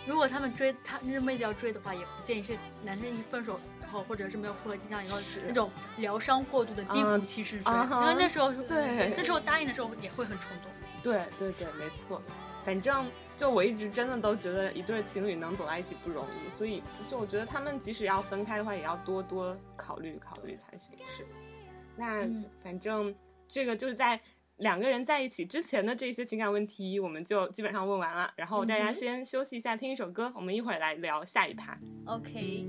如果他们追他那妹子要追的话，也不建议是男生一分手以后，或者是没有复合迹象以后那种疗伤过度的低嗯谷期去追，因为那时候是对那时候答应的时候也会很冲动。对对对，没错。反正就我一直真的都觉得一对情侣能走在一起不容易，所以就我觉得他们即使要分开的话，也要多多考虑考虑才行。是，那嗯反正这个就是在两个人在一起之前的这些情感问题，我们就基本上问完了。然后大家先休息一下，听一首歌，我们一会儿来聊下一趴。OK，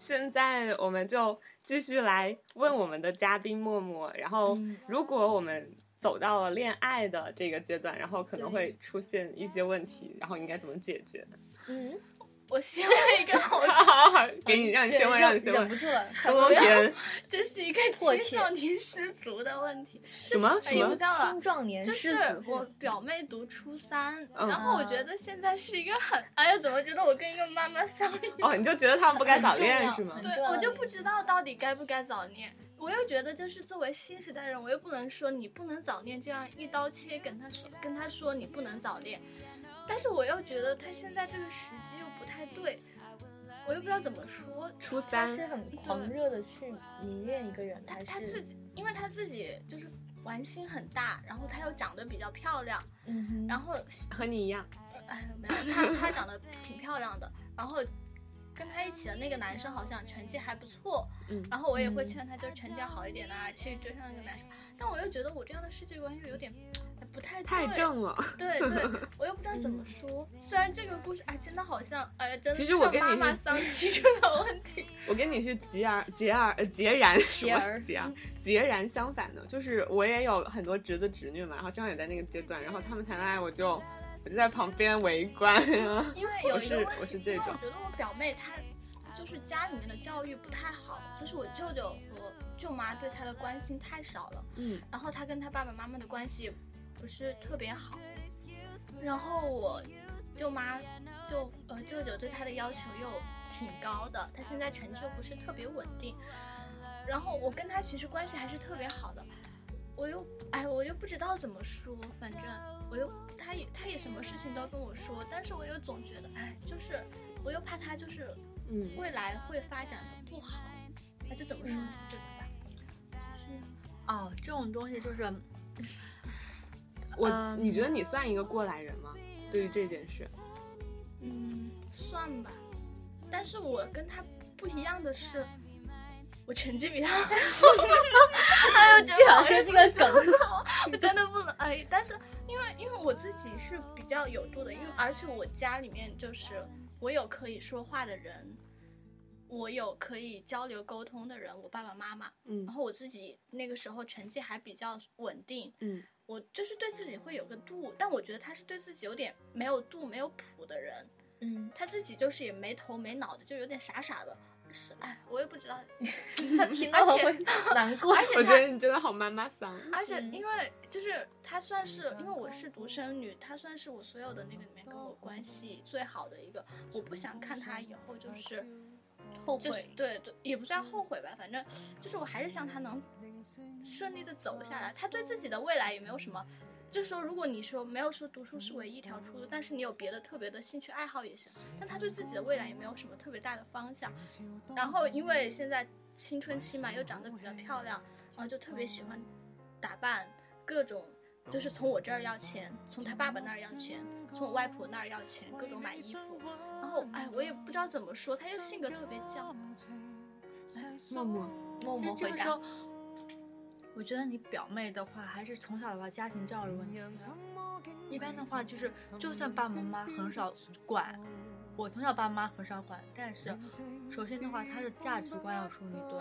现在我们就继续来问我们的嘉宾默默。然后，嗯如果我们走到了恋爱的这个阶段，然后可能会出现一些问题，然后应该怎么解决？嗯，我先问一个好，好好好，给你让你先问，让你先问忍不。住了，快公公田这是一个青少年失足的问题。什么哎什么叫了青壮年就是失足我表妹读初三，嗯然后我觉得现在是一个很，哎呀，怎么觉得我跟一个妈妈相遇？哦，你就觉得他们不该早恋是吗？对我就不知道到底该不该早恋。我又觉得，就是作为新时代人，我又不能说你不能早恋，这样一刀切跟他说，跟他说你不能早恋。但是我又觉得他现在这个时机又不太对，我又不知道怎么说。初他三是很狂热的去迷恋一个人，他他自己，因为他自己就是玩心很大，然后他又长得比较漂亮，嗯，然后 和你一样，哎，没有，他他长得挺漂亮的，然后跟他一起的那个男生好像成绩还不错，嗯然后我也会嗯劝他就是成绩要好一点啊，去追上那个男生，但我又觉得我这样的世界观又有点哎不太太，正了。对对，我又不知道怎么说。虽然这个故事哎，真的好像哎呀，真的其实我跟你是妈桑提出的问题。我跟你是截而截而呃截然截而截啊截然相反的，就是我也有很多侄子侄女嘛，然后正好也在那个阶段，然后他们谈恋爱，我就我就在旁边围观啊。因为有一个我是问题，我是这种我觉得我表妹她就是家里面的教育不太好，就是我舅舅和舅妈对她的关心太少了，嗯然后她跟她爸爸妈妈的关系也不是特别好，然后我舅妈就呃舅舅对她的要求又挺高的，她现在成绩又不是特别稳定，然后我跟她其实关系还是特别好的，我又哎我又不知道怎么说，反正我又她也她也什么事情都跟我说，但是我又总觉得哎就是我又怕她就是嗯，未来会发展的不好，那就怎么说呢？就这个吧。哦，这种东西就是，我嗯你觉得你算一个过来人吗？对于这件事，嗯，算吧。但是我跟他不一样的是，我成绩比他好。哎呦，这好像是个梗。我真的不能哎，但是因为因为我自己是比较有度的，因为而且我家里面就是我有可以说话的人，我有可以交流沟通的人，我爸爸妈妈。嗯然后我自己那个时候成绩还比较稳定，嗯我就是对自己会有个度，但我觉得他是对自己有点没有度、没有谱的人。嗯，他自己就是也没头没脑的，就有点傻傻的。是，哎，我也不知道。他听到了会难过。而且我 觉得你真的好妈妈桑。而且嗯因为就是他算是，因为我是独生女，他算是我所有的那个里面跟我关系最好的一个。我不想看他以后就是就是后悔，对对，也不算后悔吧，反正就是我还是希望他能顺利的走下来。他对自己的未来也没有什么，就是说，如果你说没有说读书是唯一一条出路，但是你有别的特别的兴趣爱好也行。但他对自己的未来也没有什么特别大的方向。然后因为现在青春期嘛，又长得比较漂亮，然后就特别喜欢打扮，各种就是从我这儿要钱，从他爸爸那儿要钱，从我外婆那儿要钱，各种买衣服。然后哎，我也不知道怎么说，他又性格特别犟。默默，默默回答这个时。候，我觉得你表妹的话，还是从小的话家庭教育问题。一般的话，就是就算爸爸妈妈很少管，我从小爸妈很少管，但是首先的话，他的价值观要树立对，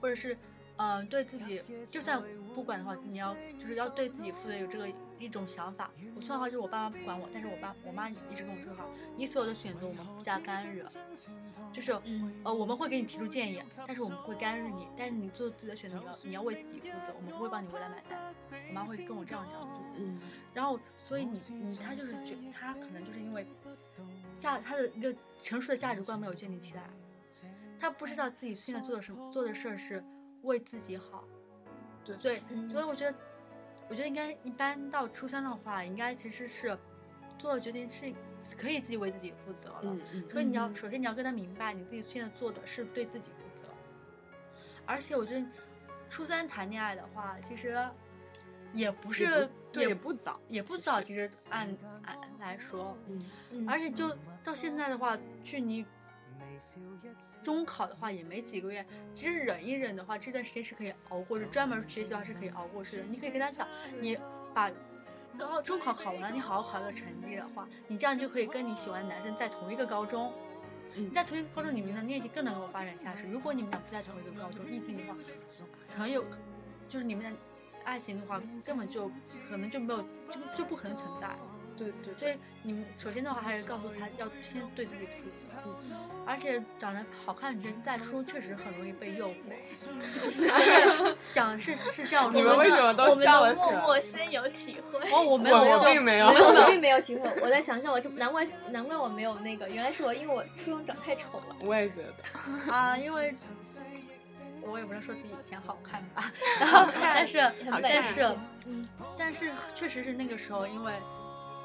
或者是。嗯、对自己，就算不管的话，你要就是要对自己负责，有这个一种想法。我从小的话就是我爸妈不管我，但是我爸我妈一直跟我说好，你所有的选择我们不加干预，就是嗯。呃，我们会给你提出建议，但是我们不会干预你，但是你做自己的选择，你要你要为自己负责，我们不会帮你未来买单。我妈会跟我这样讲，嗯。然后所以你你他就是觉他可能就是因为价他的一个成熟的价值观没有建立起来，他不知道自己现在做的什么做的事儿是为自己好，对。所以我觉得我觉得应该一般到初三的话，应该其实是做的决定是可以自己为自己负责了。嗯嗯所以你要嗯首先你要跟他明白，你自己现在做的是对自己负责。而且我觉得初三谈恋爱的话，其实也不是也不对也也不早，也不早，其实按按来说，嗯嗯而且就到现在的话，距离中考的话也没几个月，其实忍一忍的话，这段时间是可以熬过是。专门学习的话是可以熬过去的。你可以跟他讲，你把高中考考完了，你好好考一个成绩的话，你这样就可以跟你喜欢的男生在同一个高中。嗯你在同一个高中，里面的恋情更能够发展下去。如果你们俩不在同一个高中，异地的话，很有，就是你们的爱情的话，根本就可能就没有，就就不可能存在。对对所以你们首先的话，还是告诉他要先对自己负责。嗯而且长得好看的女生在初中确实很容易被诱惑，而且讲是是这样说的。们为什么都我们的默笑了起来？默深有体会。哦，我没有，我我就并没有没有，我并没有体会。我在想象，我就难怪 难怪我没有那个，原来是我因为我初中长太丑了。我也觉得，啊，因为我也不能说自己以前好看吧，然 后但是但是但是确实是那个时候，因为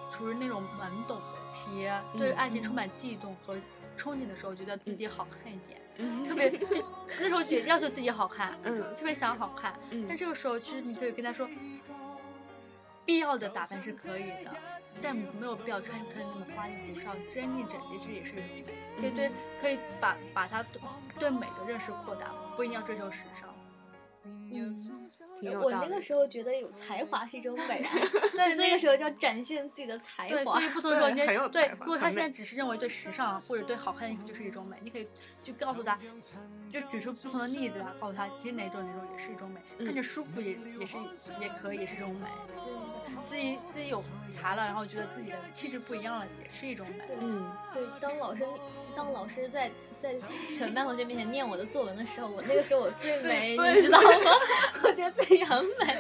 处于那种懵懂的期，对爱情充满悸动和憧憬的时候，觉得自己好看一点，特别 就那时候觉要求自己好看，嗯特别想好看。嗯但这个时候，其实你可以跟他说，必要的打扮是可以的，但没有必要穿穿那么花里胡哨，干净整洁其实也是一种美。可以对，可以把把他对对美的认识扩大，不一定要追求时尚。嗯，我那个。时候觉得有才华是一种美，对，所以在那个时候就要展现自己的 才对，华所。以不同时候你对如果他现在只是认为对时尚或者对好看的衣服就是一种美，你可以就告诉他，就举出不同的例子来告诉他，其实哪种哪种也是一种美，看着舒服也也是也可以，也是一种美。对自己自己有才了，然后觉得自己的气质不一样了，也是一种美。嗯，对，当老师当老师在在全班同学面前念我的作文的时候，我那个时候我最美，最你知道吗？我觉得自己很美，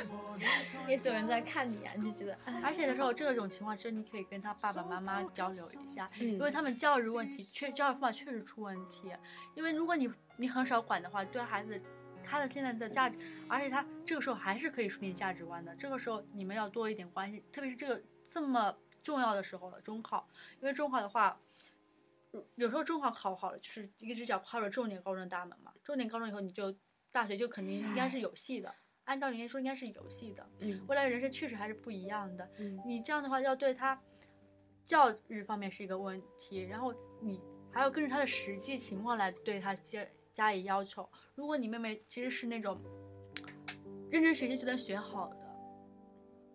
因为所有人在看你啊，你就觉得哎，而且的时候，这种情况其实你可以跟他爸爸妈妈交流一下，嗯因为他们教育问题确教育方法确实出问题。因为如果你你很少管的话，对孩子他的现在的价值，而且他这个时候还是可以树立价值观的。这个时候你们要多一点关心，特别是这个这么重要的时候了，中考，因为中考的话。有时候中考考好了，就是一只脚跨入重点高中的大门嘛。重点高中以后，你就大学就肯定应该是有戏的。按道理来说，应该是有戏的。嗯未来人生确实还是不一样的。嗯你这样的话，要对他教育方面是一个问题，然后你还要根据他的实际情况来对他加加以要求。如果你妹妹其实是那种认真学习就能学好的，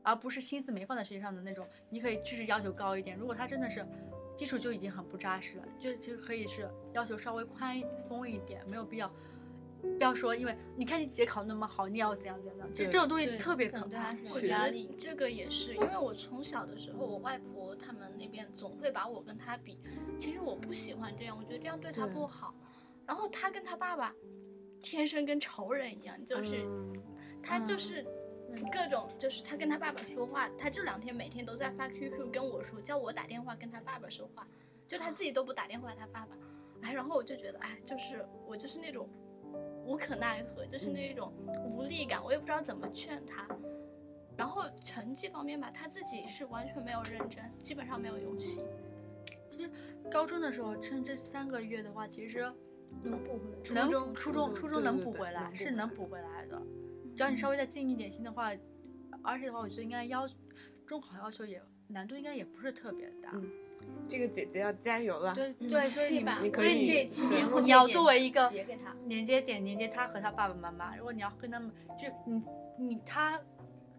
而不是心思没放在学习上的那种，你可以就是要求高一点。如果他真的是基础就已经很不扎实了，就其实可以是要求稍微宽松一点，没有必要。不要说，因为你看你姐考那么好，你要怎样怎样其实，这种东西特别可怕我觉得有压力。这个也是，因为我从小的时候，我外婆他们那边总会把我跟他比。其实我不喜欢这样，我觉得这样对他不好。然后他跟他爸爸天生跟仇人一样，就是、嗯他就是各种，就是他跟他爸爸说话，他这两天每天都在发 QQ 跟我说，叫我打电话跟他爸爸说话，就他自己都不打电话他爸爸。哎，然后我就觉得，哎，就是我就是那种无可奈何，就是那种无力感，我也不知道怎么劝他。然后成绩方面吧，他自己是完全没有认真，基本上没有用心。高中的时候，趁这三个月的话，其实能补回来。能初中初中初中能补回来是能补回来的。只要你稍微再尽一点心的话，而且的话，我觉得应该要中考要求也难度应该也不是特别大。嗯这个姐姐要加油了。嗯对对，所以你对吧？你可以所以这期节目你要作为一个连接点，连接他和他爸爸妈妈。如果你要跟他们，就你你他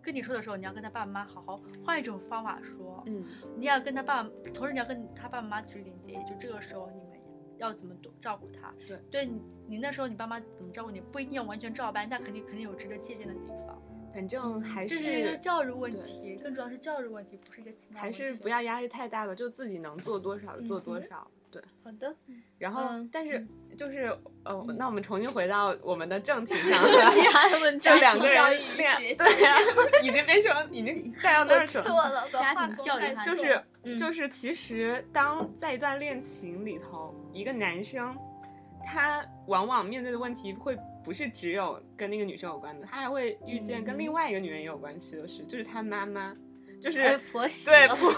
跟你说的时候，你要跟他爸爸妈妈好好换一种方法说。嗯你要跟他爸爸，同时你要跟他爸爸妈妈指点建议，就这个时候你们要怎么多照顾他。对，对你你那时候你爸妈怎么照顾你，不一定要完全照搬，但肯定肯定有值得借鉴的地方。反正还是这是一个教育问题，更主要是教育问题，不是一个情感还问题是不要压力太大吧，就自己能做多少做多少。对，好的，然后嗯但是就是呃，那我们重新回到我们的正题上。就两个人恋，已经变成已经带到那儿去了。错了，家庭教育就是嗯。就是，其实当在一段恋情里头，一个男生他往往面对的问题会不是只有跟那个女生有关的，他还会遇见跟另外一个女人也有关系的事，就是他妈妈。就是、哎婆媳对婆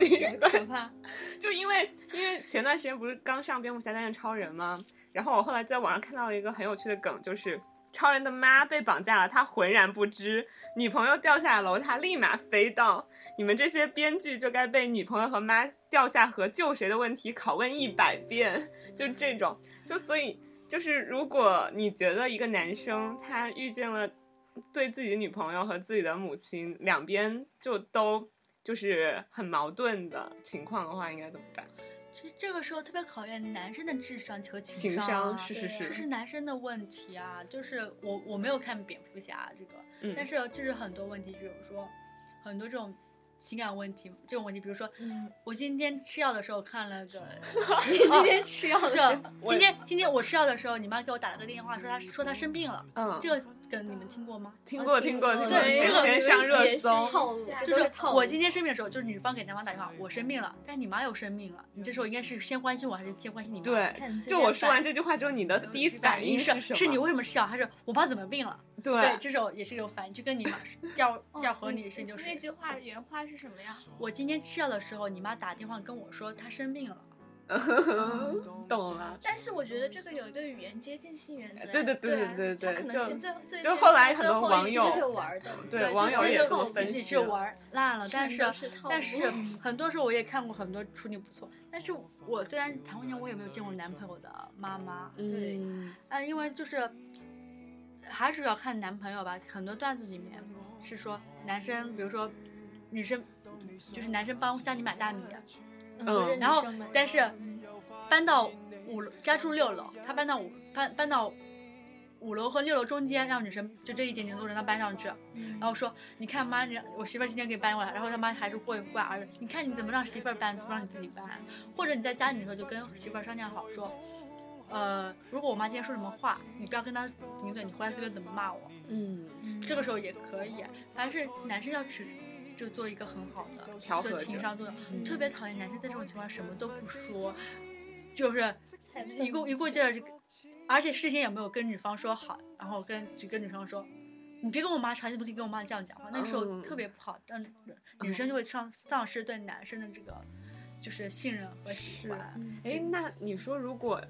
媳 关怕。就因为因为前段时间不是刚上蝙蝠侠大战超人吗？然后我后来在网上看到了一个很有趣的梗，就是超人的妈被绑架了，他浑然不知；女朋友掉下楼，他立马飞到。你们这些编剧就该被女朋友和妈掉下河救谁的问题拷问一百遍，就这种。就所以就是，如果你觉得一个男生他遇见了对自己的女朋友和自己的母亲两边就都就是很矛盾的情况的话，应该怎么办？其实这个时候特别考验男生的智商和情商是是是这是男生的问题啊。就是我我没有看蝙蝠侠这个，嗯但是就是很多问题，比如说很多这种情感问题，这种问题，比如说，嗯，我今天吃药的时候看了个，你今天吃药的是时候，今天今天我吃药的时候，你妈给我打了个电话，说她说她生病了，嗯，这个梗你们听过吗？听过听过听过，对这个前几天上热搜，套路，就是我今天生病的时候，就是女方给男方打电话，我生病了，但你妈又生病了，你这时候应该是先关心我还是先关心你妈？对，就我说完这句话之后，你的第一反应是什么？是你为什么吃药，还是我爸怎么病了？对，对，这时候也是有反应，就跟你妈要要和你是就是那句话原话是什么呀？我今天吃药的时候，你妈打电话跟我说她生病了。懂了。但是我觉得这个有一个语言接近性原则。对对对对啊对对对，他可能就是最最就后来很多网友这是玩的，对网友也就是这么分析了是玩烂了，但是是但是很多时候我也看过很多处女不错，但是我虽然谈过恋爱，我也没有见过男朋友的妈妈，对，嗯啊，因为就是还是要看男朋友吧。很多段子里面是说男生，比如说女生，就是男生帮家里买大米，嗯然后但是搬到五楼，家住六楼，他搬到五搬搬到五楼和六楼中间，让女生就这一点点路让他搬上去，然后说你看妈，你我媳妇儿今天给你搬过来，然后他妈还是过怪儿子，你看你怎么让媳妇儿搬，不让你自己搬，或者你在家里的时候就跟媳妇儿商量好说。呃，如果我妈今天说什么话，你不要跟她顶嘴，你回来随便怎么骂我，嗯，这个时候也可以。凡是男生要去就做一个很好的做调和者情商作用，嗯特别讨厌男生在这种情况什么都不说，就是一过一过劲儿就，而且事先也没有跟女方说好，然后跟就跟女方说。你别跟我妈吵，你怎么可以跟我妈这样讲话？那个时候嗯特别不好，让女生就会丧丧失对男生的这个就是信任和喜欢。哎，那你说如果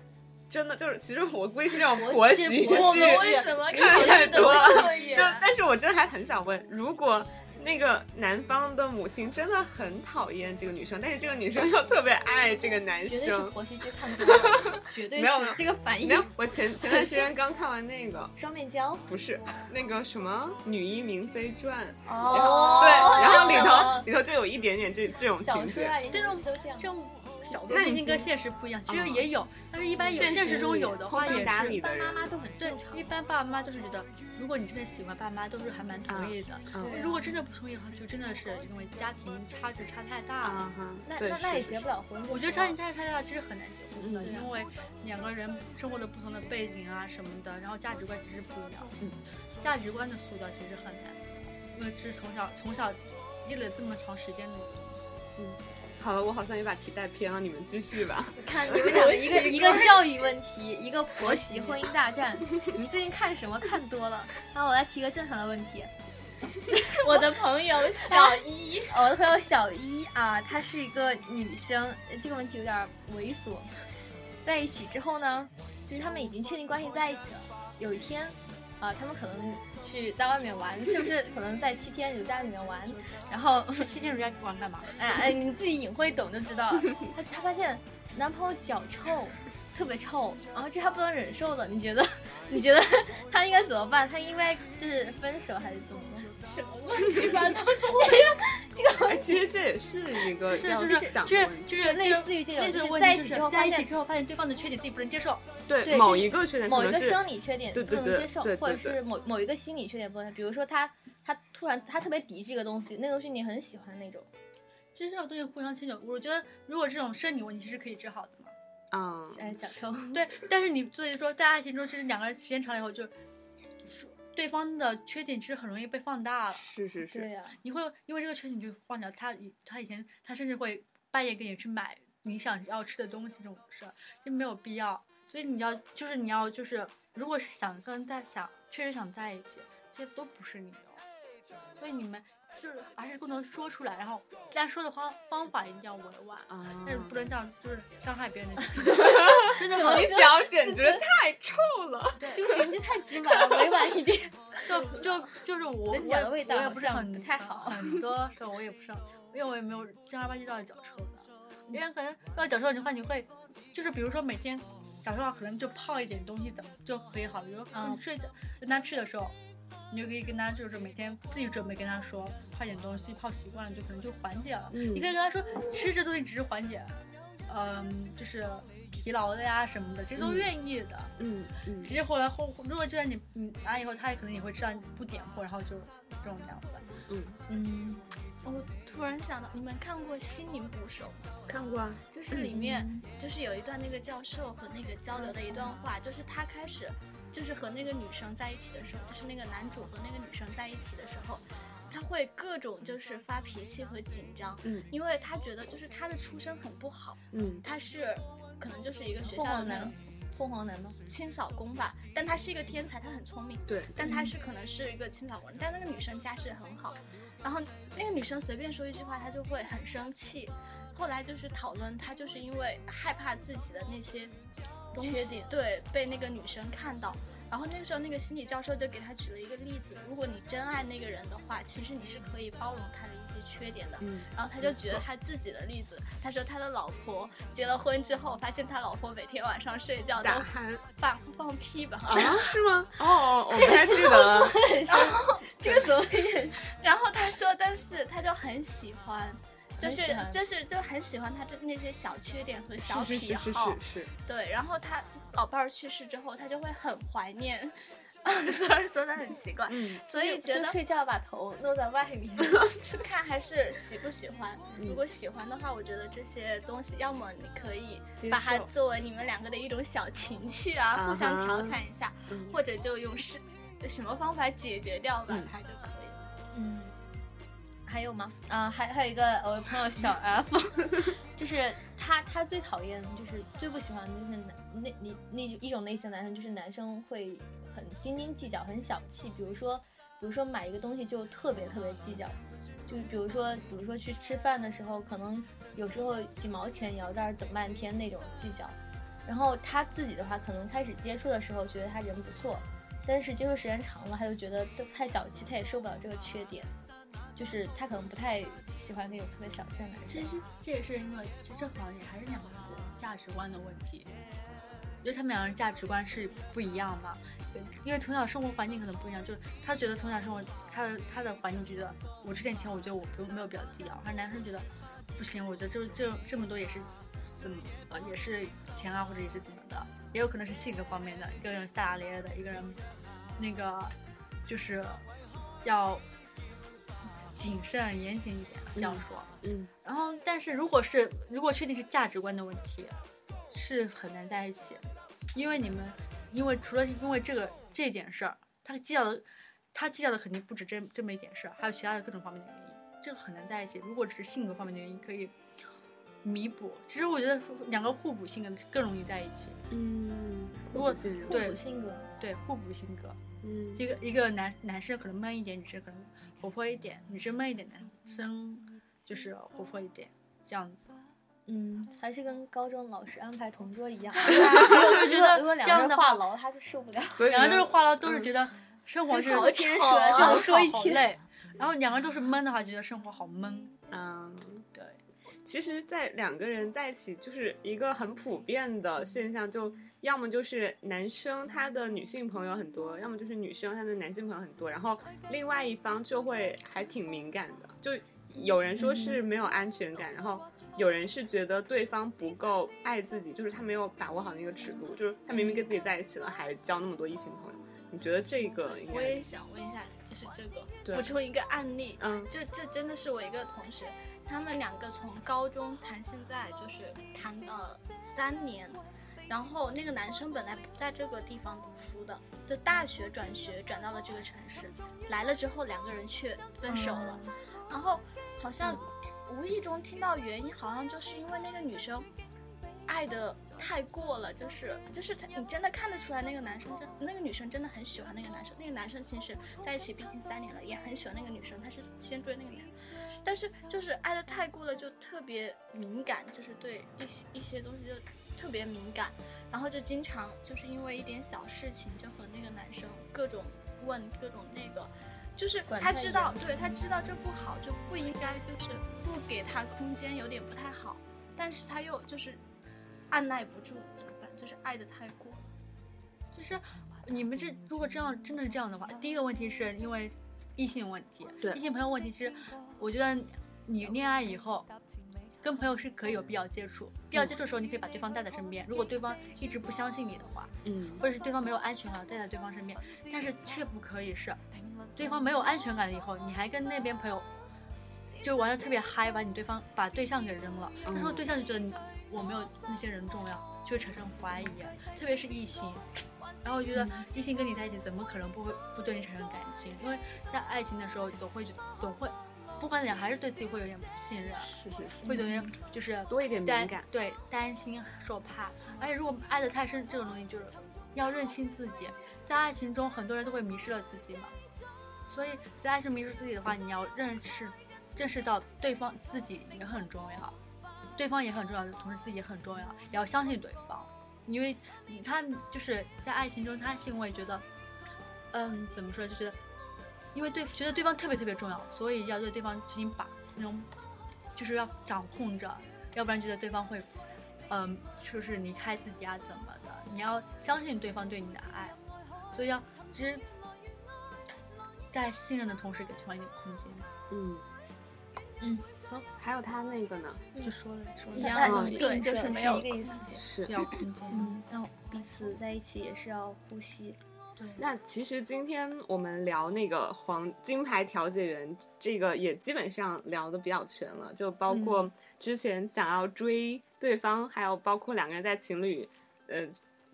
真的就是，其实我估计是那种婆婆媳我们为什么看太多了了就但是我真的还很想问，如果那个男方的母亲真的很讨厌这个女生，但是这个女生又特别爱这个男绝对是生，婆媳剧看多了，绝对没有没有。是这个反应。没。有，我前前段时间刚看完那个，双面胶？不是那个什么《女医明妃传》，哦对，然后里头里头就有一点点这这种情节。这这种种都这样。这种小说那已经毕竟跟现实不一样，其实嗯也有，但是一般有现现实中有的话也是达理的人爸妈都很对正，常一。般爸爸妈妈就是觉得，如果你真的喜欢，爸妈都是还蛮同意的。嗯如果真的不同意的话，就真的是因为家庭差距差太大了。那那那也结不了婚。我觉得差距差距太大，其实很难结婚的，嗯因为两个人生活的不同的背景啊什么的，然后价值观其实不一样。嗯，价值观的塑造其实很难的，因为这是从小从小积累这么长时间的一个东西。好了，我好像也把题带偏了，你们继续吧。看你们两个，一个一个教育问题，一个婆媳婚姻大战。你们最近看什么看多了？那我来提个正常的问题。我的朋友小一，我的朋友小一啊，她是一个女生，呃这个问题有点猥琐。在一起之后呢，就是他们已经确定关系在一起了。有一天，啊，他们可能去在外面玩，是不是？可能在七天如家里面玩，然后 七天如家玩干嘛？哎哎，你自己隐晦懂就知道了。她她发现男朋友脚臭，特别臭，然后这是她不能忍受的。你觉得？你觉得他应该怎么办？他应该就是分手还是怎么样？什么乱七八糟的？哎，其实这也是一个要是就是想就是就是类似于这种就是在一起之后发现在一起之后发现对方的缺点自己不能接受。对某一个缺点某一个生理缺点对对对不能接受，对对对或者是某某一个心理缺点不能，比如说他他突然他特别抵这个东西，那个东西你很喜欢那种，其实这种东西互相迁就，我觉得如果这种生理问题是可以治好的嘛。嗯，哎，脚臭。对，但是你所以说在爱情中，其实两个人时间长了以后就，对方的缺点其实很容易被放大了。是是是，对呀、你会因为这个缺点就放掉他以他以前他甚至会半夜给你去买你想要吃的东西这种事儿，就没有必要。所以你要就是你要就是，如果是想跟在想确实想在一起，这些都不是理由。所以你们就是还是不能说出来，然后但说的方方法一定要委婉，啊但是不能这样就是伤害别人的心，真的你很小简直太臭了。这个形迹太直白了，委婉一点。就就就是我脚的味道我也不是很不太好很多时候我也不是很，因为我也没有正儿八经绕脚臭的，因为可能绕脚臭的话，你会就是比如说每天早上可能就泡一点东西怎么就可以好了，比如嗯你睡觉跟他去的时候。你就可以跟他，就是每天自己准备跟他说，泡点东西，泡习惯了就可能就缓解了。嗯你可以跟他说，吃这东西只是缓解，嗯，就是疲劳的呀什么的，其实都嗯愿意的。嗯嗯直接后来后，如果就算你你拿以后，他也可能也会知道你不点货，然后就这种样子。嗯，嗯，我突然想到，你们看过《心灵捕手》吗？看过啊。就是里面就是有一段那个教授和那个交流的一段话，就是他开始就是和那个女生在一起的时候，就是那个男主和那个女生在一起的时候，他会各种就是发脾气和紧张，嗯因为他觉得就是他的出身很不好，嗯他是可能就是一个学校的男，凤凰男呢？清扫工吧，但他是一个天才，他很聪明，对，但他是可能是一个清扫工，但那个女生家世很好，然后那个女生随便说一句话，他就会很生气。后来就是讨论，他就是因为害怕自己的那些东西缺点对，被那个女生看到。然后那个时候，那个心理教授就给他举了一个例子：如果你真爱那个人的话，其实你是可以包容他的一些缺点的。嗯然后他就举了他自己的例子，他说他的老婆结了婚之后，发现他老婆每天晚上睡觉都放放屁吧，啊？是吗？哦，我不太记得了。这个怎么也是？然后他说，但是他就很喜欢，就是就是就很喜欢他这那些小缺点和小是癖是是好。是是。对，然后他老伴儿去世之后，他就会很怀念。虽然说的很奇怪，嗯所以觉得睡觉把头露在外面。看还是喜不喜欢。嗯如果喜欢的话，我觉得这些东西，要么你可以把它作为你们两个的一种小情趣啊，啊互相调侃一下，嗯或者就用是什么方法解决掉吧，嗯它就可以了。嗯，还有吗？啊、还还有一个我的朋友小 F，就是他他最讨厌就是最不喜欢的就是男那那那一种类型的男生，就是男生会很斤斤计较，很小气。比如说，比如说买一个东西就特别特别计较，就是比如说比如说去吃饭的时候，可能有时候几毛钱也要在那儿等半天那种计较。然后他自己的话，可能开始接触的时候觉得他人不错，但是接触时间长了，他就觉得都太小气，他也受不了这个缺点。就是他可能不太喜欢那种特别小气的男生。其实这也是因为这这好也还是两个人价值观的问题，因为他们两个人价值观是不一样嘛。因为从小生活环境可能不一样，就是他觉得从小生活他的他的环境觉得我这点钱，我觉得我不用没有必要计较，而男生觉得不行，我觉得这这这么多也是怎么呃也是钱啊，或者也是怎么的，也有可能是性格方面的，一个人大大咧咧的，一个人那个就是要谨慎严谨一点，这样说。嗯然后，但是如果是如果确定是价值观的问题，是很难在一起，因为你们，因为除了因为这个这点事儿，他计较的，他计较的肯定不止这这么一点事儿，还有其他的各种方面的原因，这个很难在一起。如果只是性格方面的原因，可以弥补。其实我觉得两个互补性格更容易在一起。嗯，如果性格互对补性格，对，互补性格，嗯一个一个男男生可能闷一点，女生可能活泼一点，女生闷一点，男生就是活泼一点，这样子。嗯，还是跟高中老师安排同桌一样。就是觉得如果两个人这样的话，痨，他就受不了。两个人都是话痨，都是嗯觉得生活就是吵一天说这样好说一累。然后两个人都是闷的话，觉得生活好闷。嗯，对，其实，在两个人在一起，就是一个很普遍的现象，就要么就是男生他的女性朋友很多，要么就是女生她的男性朋友很多，然后另外一方就会还挺敏感的，就有人说是没有安全感，然后有人是觉得对方不够爱自己，就是他没有把握好那个尺度，就是他明明跟自己在一起了，还交那么多异性朋友。你觉得这个应我也想问一下，就是这个补充一个案例，嗯这这真的是我一个同学，他们两个从高中谈现在就是谈了三年，然后那个男生本来不在这个地方读书的，就大学转学转到了这个城市，来了之后两个人却分手了，然后好像无意中听到原因，好像就是因为那个女生爱的太过了，就是就是他，你真的看得出来那个男生真那个女生真的很喜欢那个男生，那个男生其实在一起毕竟三年了，也很喜欢那个女生，他是先追那个女生，但是就是爱的太过了，就特别敏感，就是对一些一些东西就特别敏感，然后就经常就是因为一点小事情就和那个男生各种问各种那个。就是他知道，对他知道这不好，就不应该，就是不给他空间，有点不太好。但是他又就是按耐不住，怎么办？就是爱的太过了。就是你们这如果这样真的是这样的话，第一个问题是因为异性问题，对异性朋友问题是，我觉得你恋爱以后。跟朋友是可以有必要接触，必要接触的时候，你可以把对方带在身边。如果对方一直不相信你的话，嗯，或者是对方没有安全感，带在对方身边。但是切不可以是，对方没有安全感了以后，你还跟那边朋友就玩的特别嗨，把你对方把对象给扔了。这时候对象就觉得你我没有那些人重要，就会产生怀疑。特别是异性，然后我觉得异性跟你在一起，怎么可能不会不对你产生感情？因为在爱情的时候，总会总会，不管怎样，还是对自己会有点不信任，是是是，会有点就是多一点敏感。对担心受怕，而且如果爱的太深，这种东西就是要认清自己。在爱情中，很多人都会迷失了自己嘛，所以在爱情迷失自己的话，你要认识认识到对方自己也很重要，对方也很重要，同时自己也很重要，也要相信对方，因为他就是在爱情中，他是因为觉得，嗯，怎么说，就是因为对觉得对方特别特别重要，所以要对对方进行把那种，就是要掌控着，要不然觉得对方会，嗯，就是离开自己啊怎么的？你要相信对方对你的爱，所以要其实，在信任的同时给对方一点空间。嗯嗯，好，还有他那个呢，就说了说了，一样对，就是没有一个意思。是要空间。嗯，然后彼此在一起也是要呼吸。对，那其实今天我们聊那个黄金牌调解员，这个也基本上聊的比较全了，就包括之前想要追对方，还有包括两个人在情侣，呃，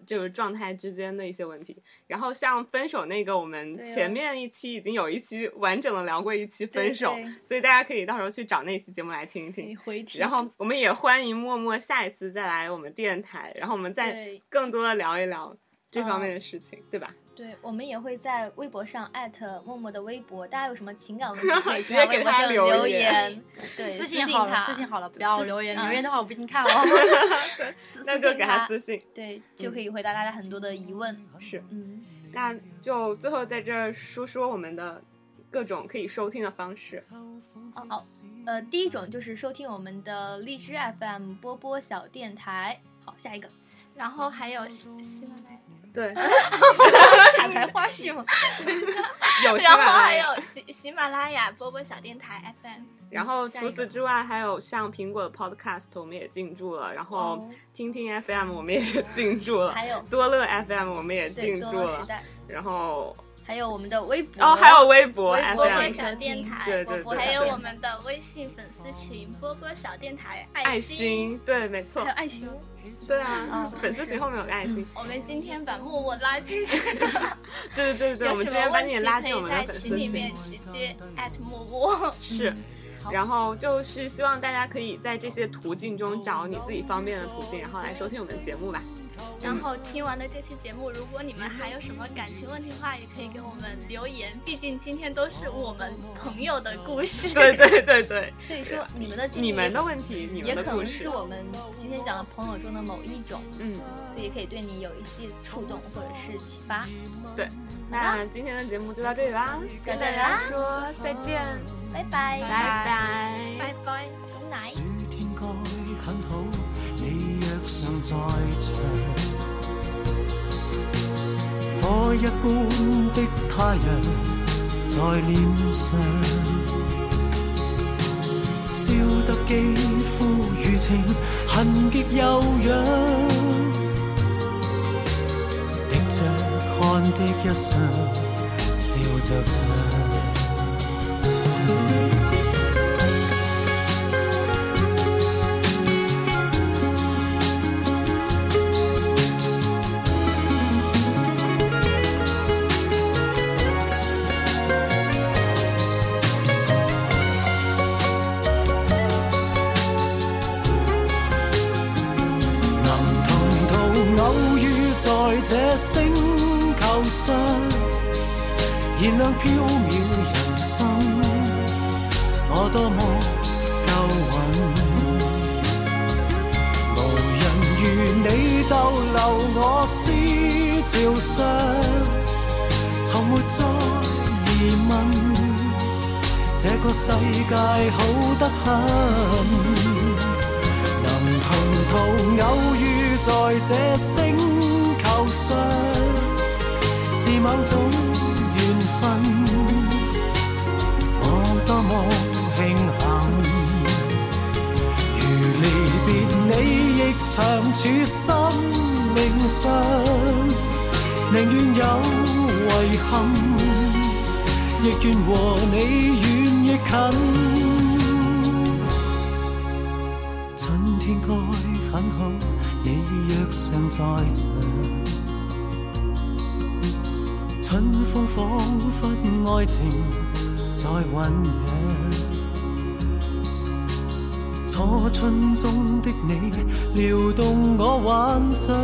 就是状态之间的一些问题。然后像分手那个，我们前面一期已经有一期完整的聊过一期分手，对对所以大家可以到时候去找那期节目来听一听。然后我们也欢迎默默下一次再来我们电台，然后我们再更多的聊一聊这方嗯面的事情，对吧？对，我们也会在微博上艾特默默的微博，大家有什么情感问题可以 直接给他留言言，对，私信信好了，他私信好了，不要留言，嗯留言的话我不一定看哦。私那就给他私信。对，就可以回答大家很多的疑问。是，嗯，那就最后在这儿说说我们的各种可以收听的方式。好，呃，第一种就是收听我们的荔枝 FM 波波小电台。好，下一个然后还有喜喜马拉雅，对，卡牌花絮吗？有喜然后马拉雅。还有喜喜马拉雅波波小电台 FM。然后除此之外，还有像苹果的 Podcast 我们也进驻了，然后哦听听 FM 我们也 进驻了，还有多乐 FM 我们也进驻了然后还有我们的微博，哦还有微博微博波波小电台，对对对还有我们的微信粉丝群波波小电台爱心。心，对，没错还有，爱心，对啊哦，粉丝群后面有个爱心，我们今天把默默拉进去，对对对对，我们今天把你拉进我们的粉丝群里面直接艾特默默。是，然后就是希望大家可以在这些途径中找你自己方便的途径，然后来收听我们的节目吧。然后听完了这期节目，如果你们还有什么感情问题的话，也可以给我们留言。毕竟今天都是我们朋友的故事。对对对对，所以说你们的经历你们的问题，你也们的故事可能是，我们今天讲的朋友中的某一种，嗯，所以也可以对你有一些触动或者是启发。对。那今天的节目就到这里啦，跟大家说再见，拜拜，拜拜。拜拜。牛奶。上再长。火一般的太阳在脸上，笑得肌肤如情，痕极有痒。滴着汗的一双，笑着唱。這星球上，是某種緣分，我多麼慶幸。如離別你，亦長處生命上，寧願有遺憾，亦願和你遠亦近。爱情在酝酿。初春中的你，撩动我幻想。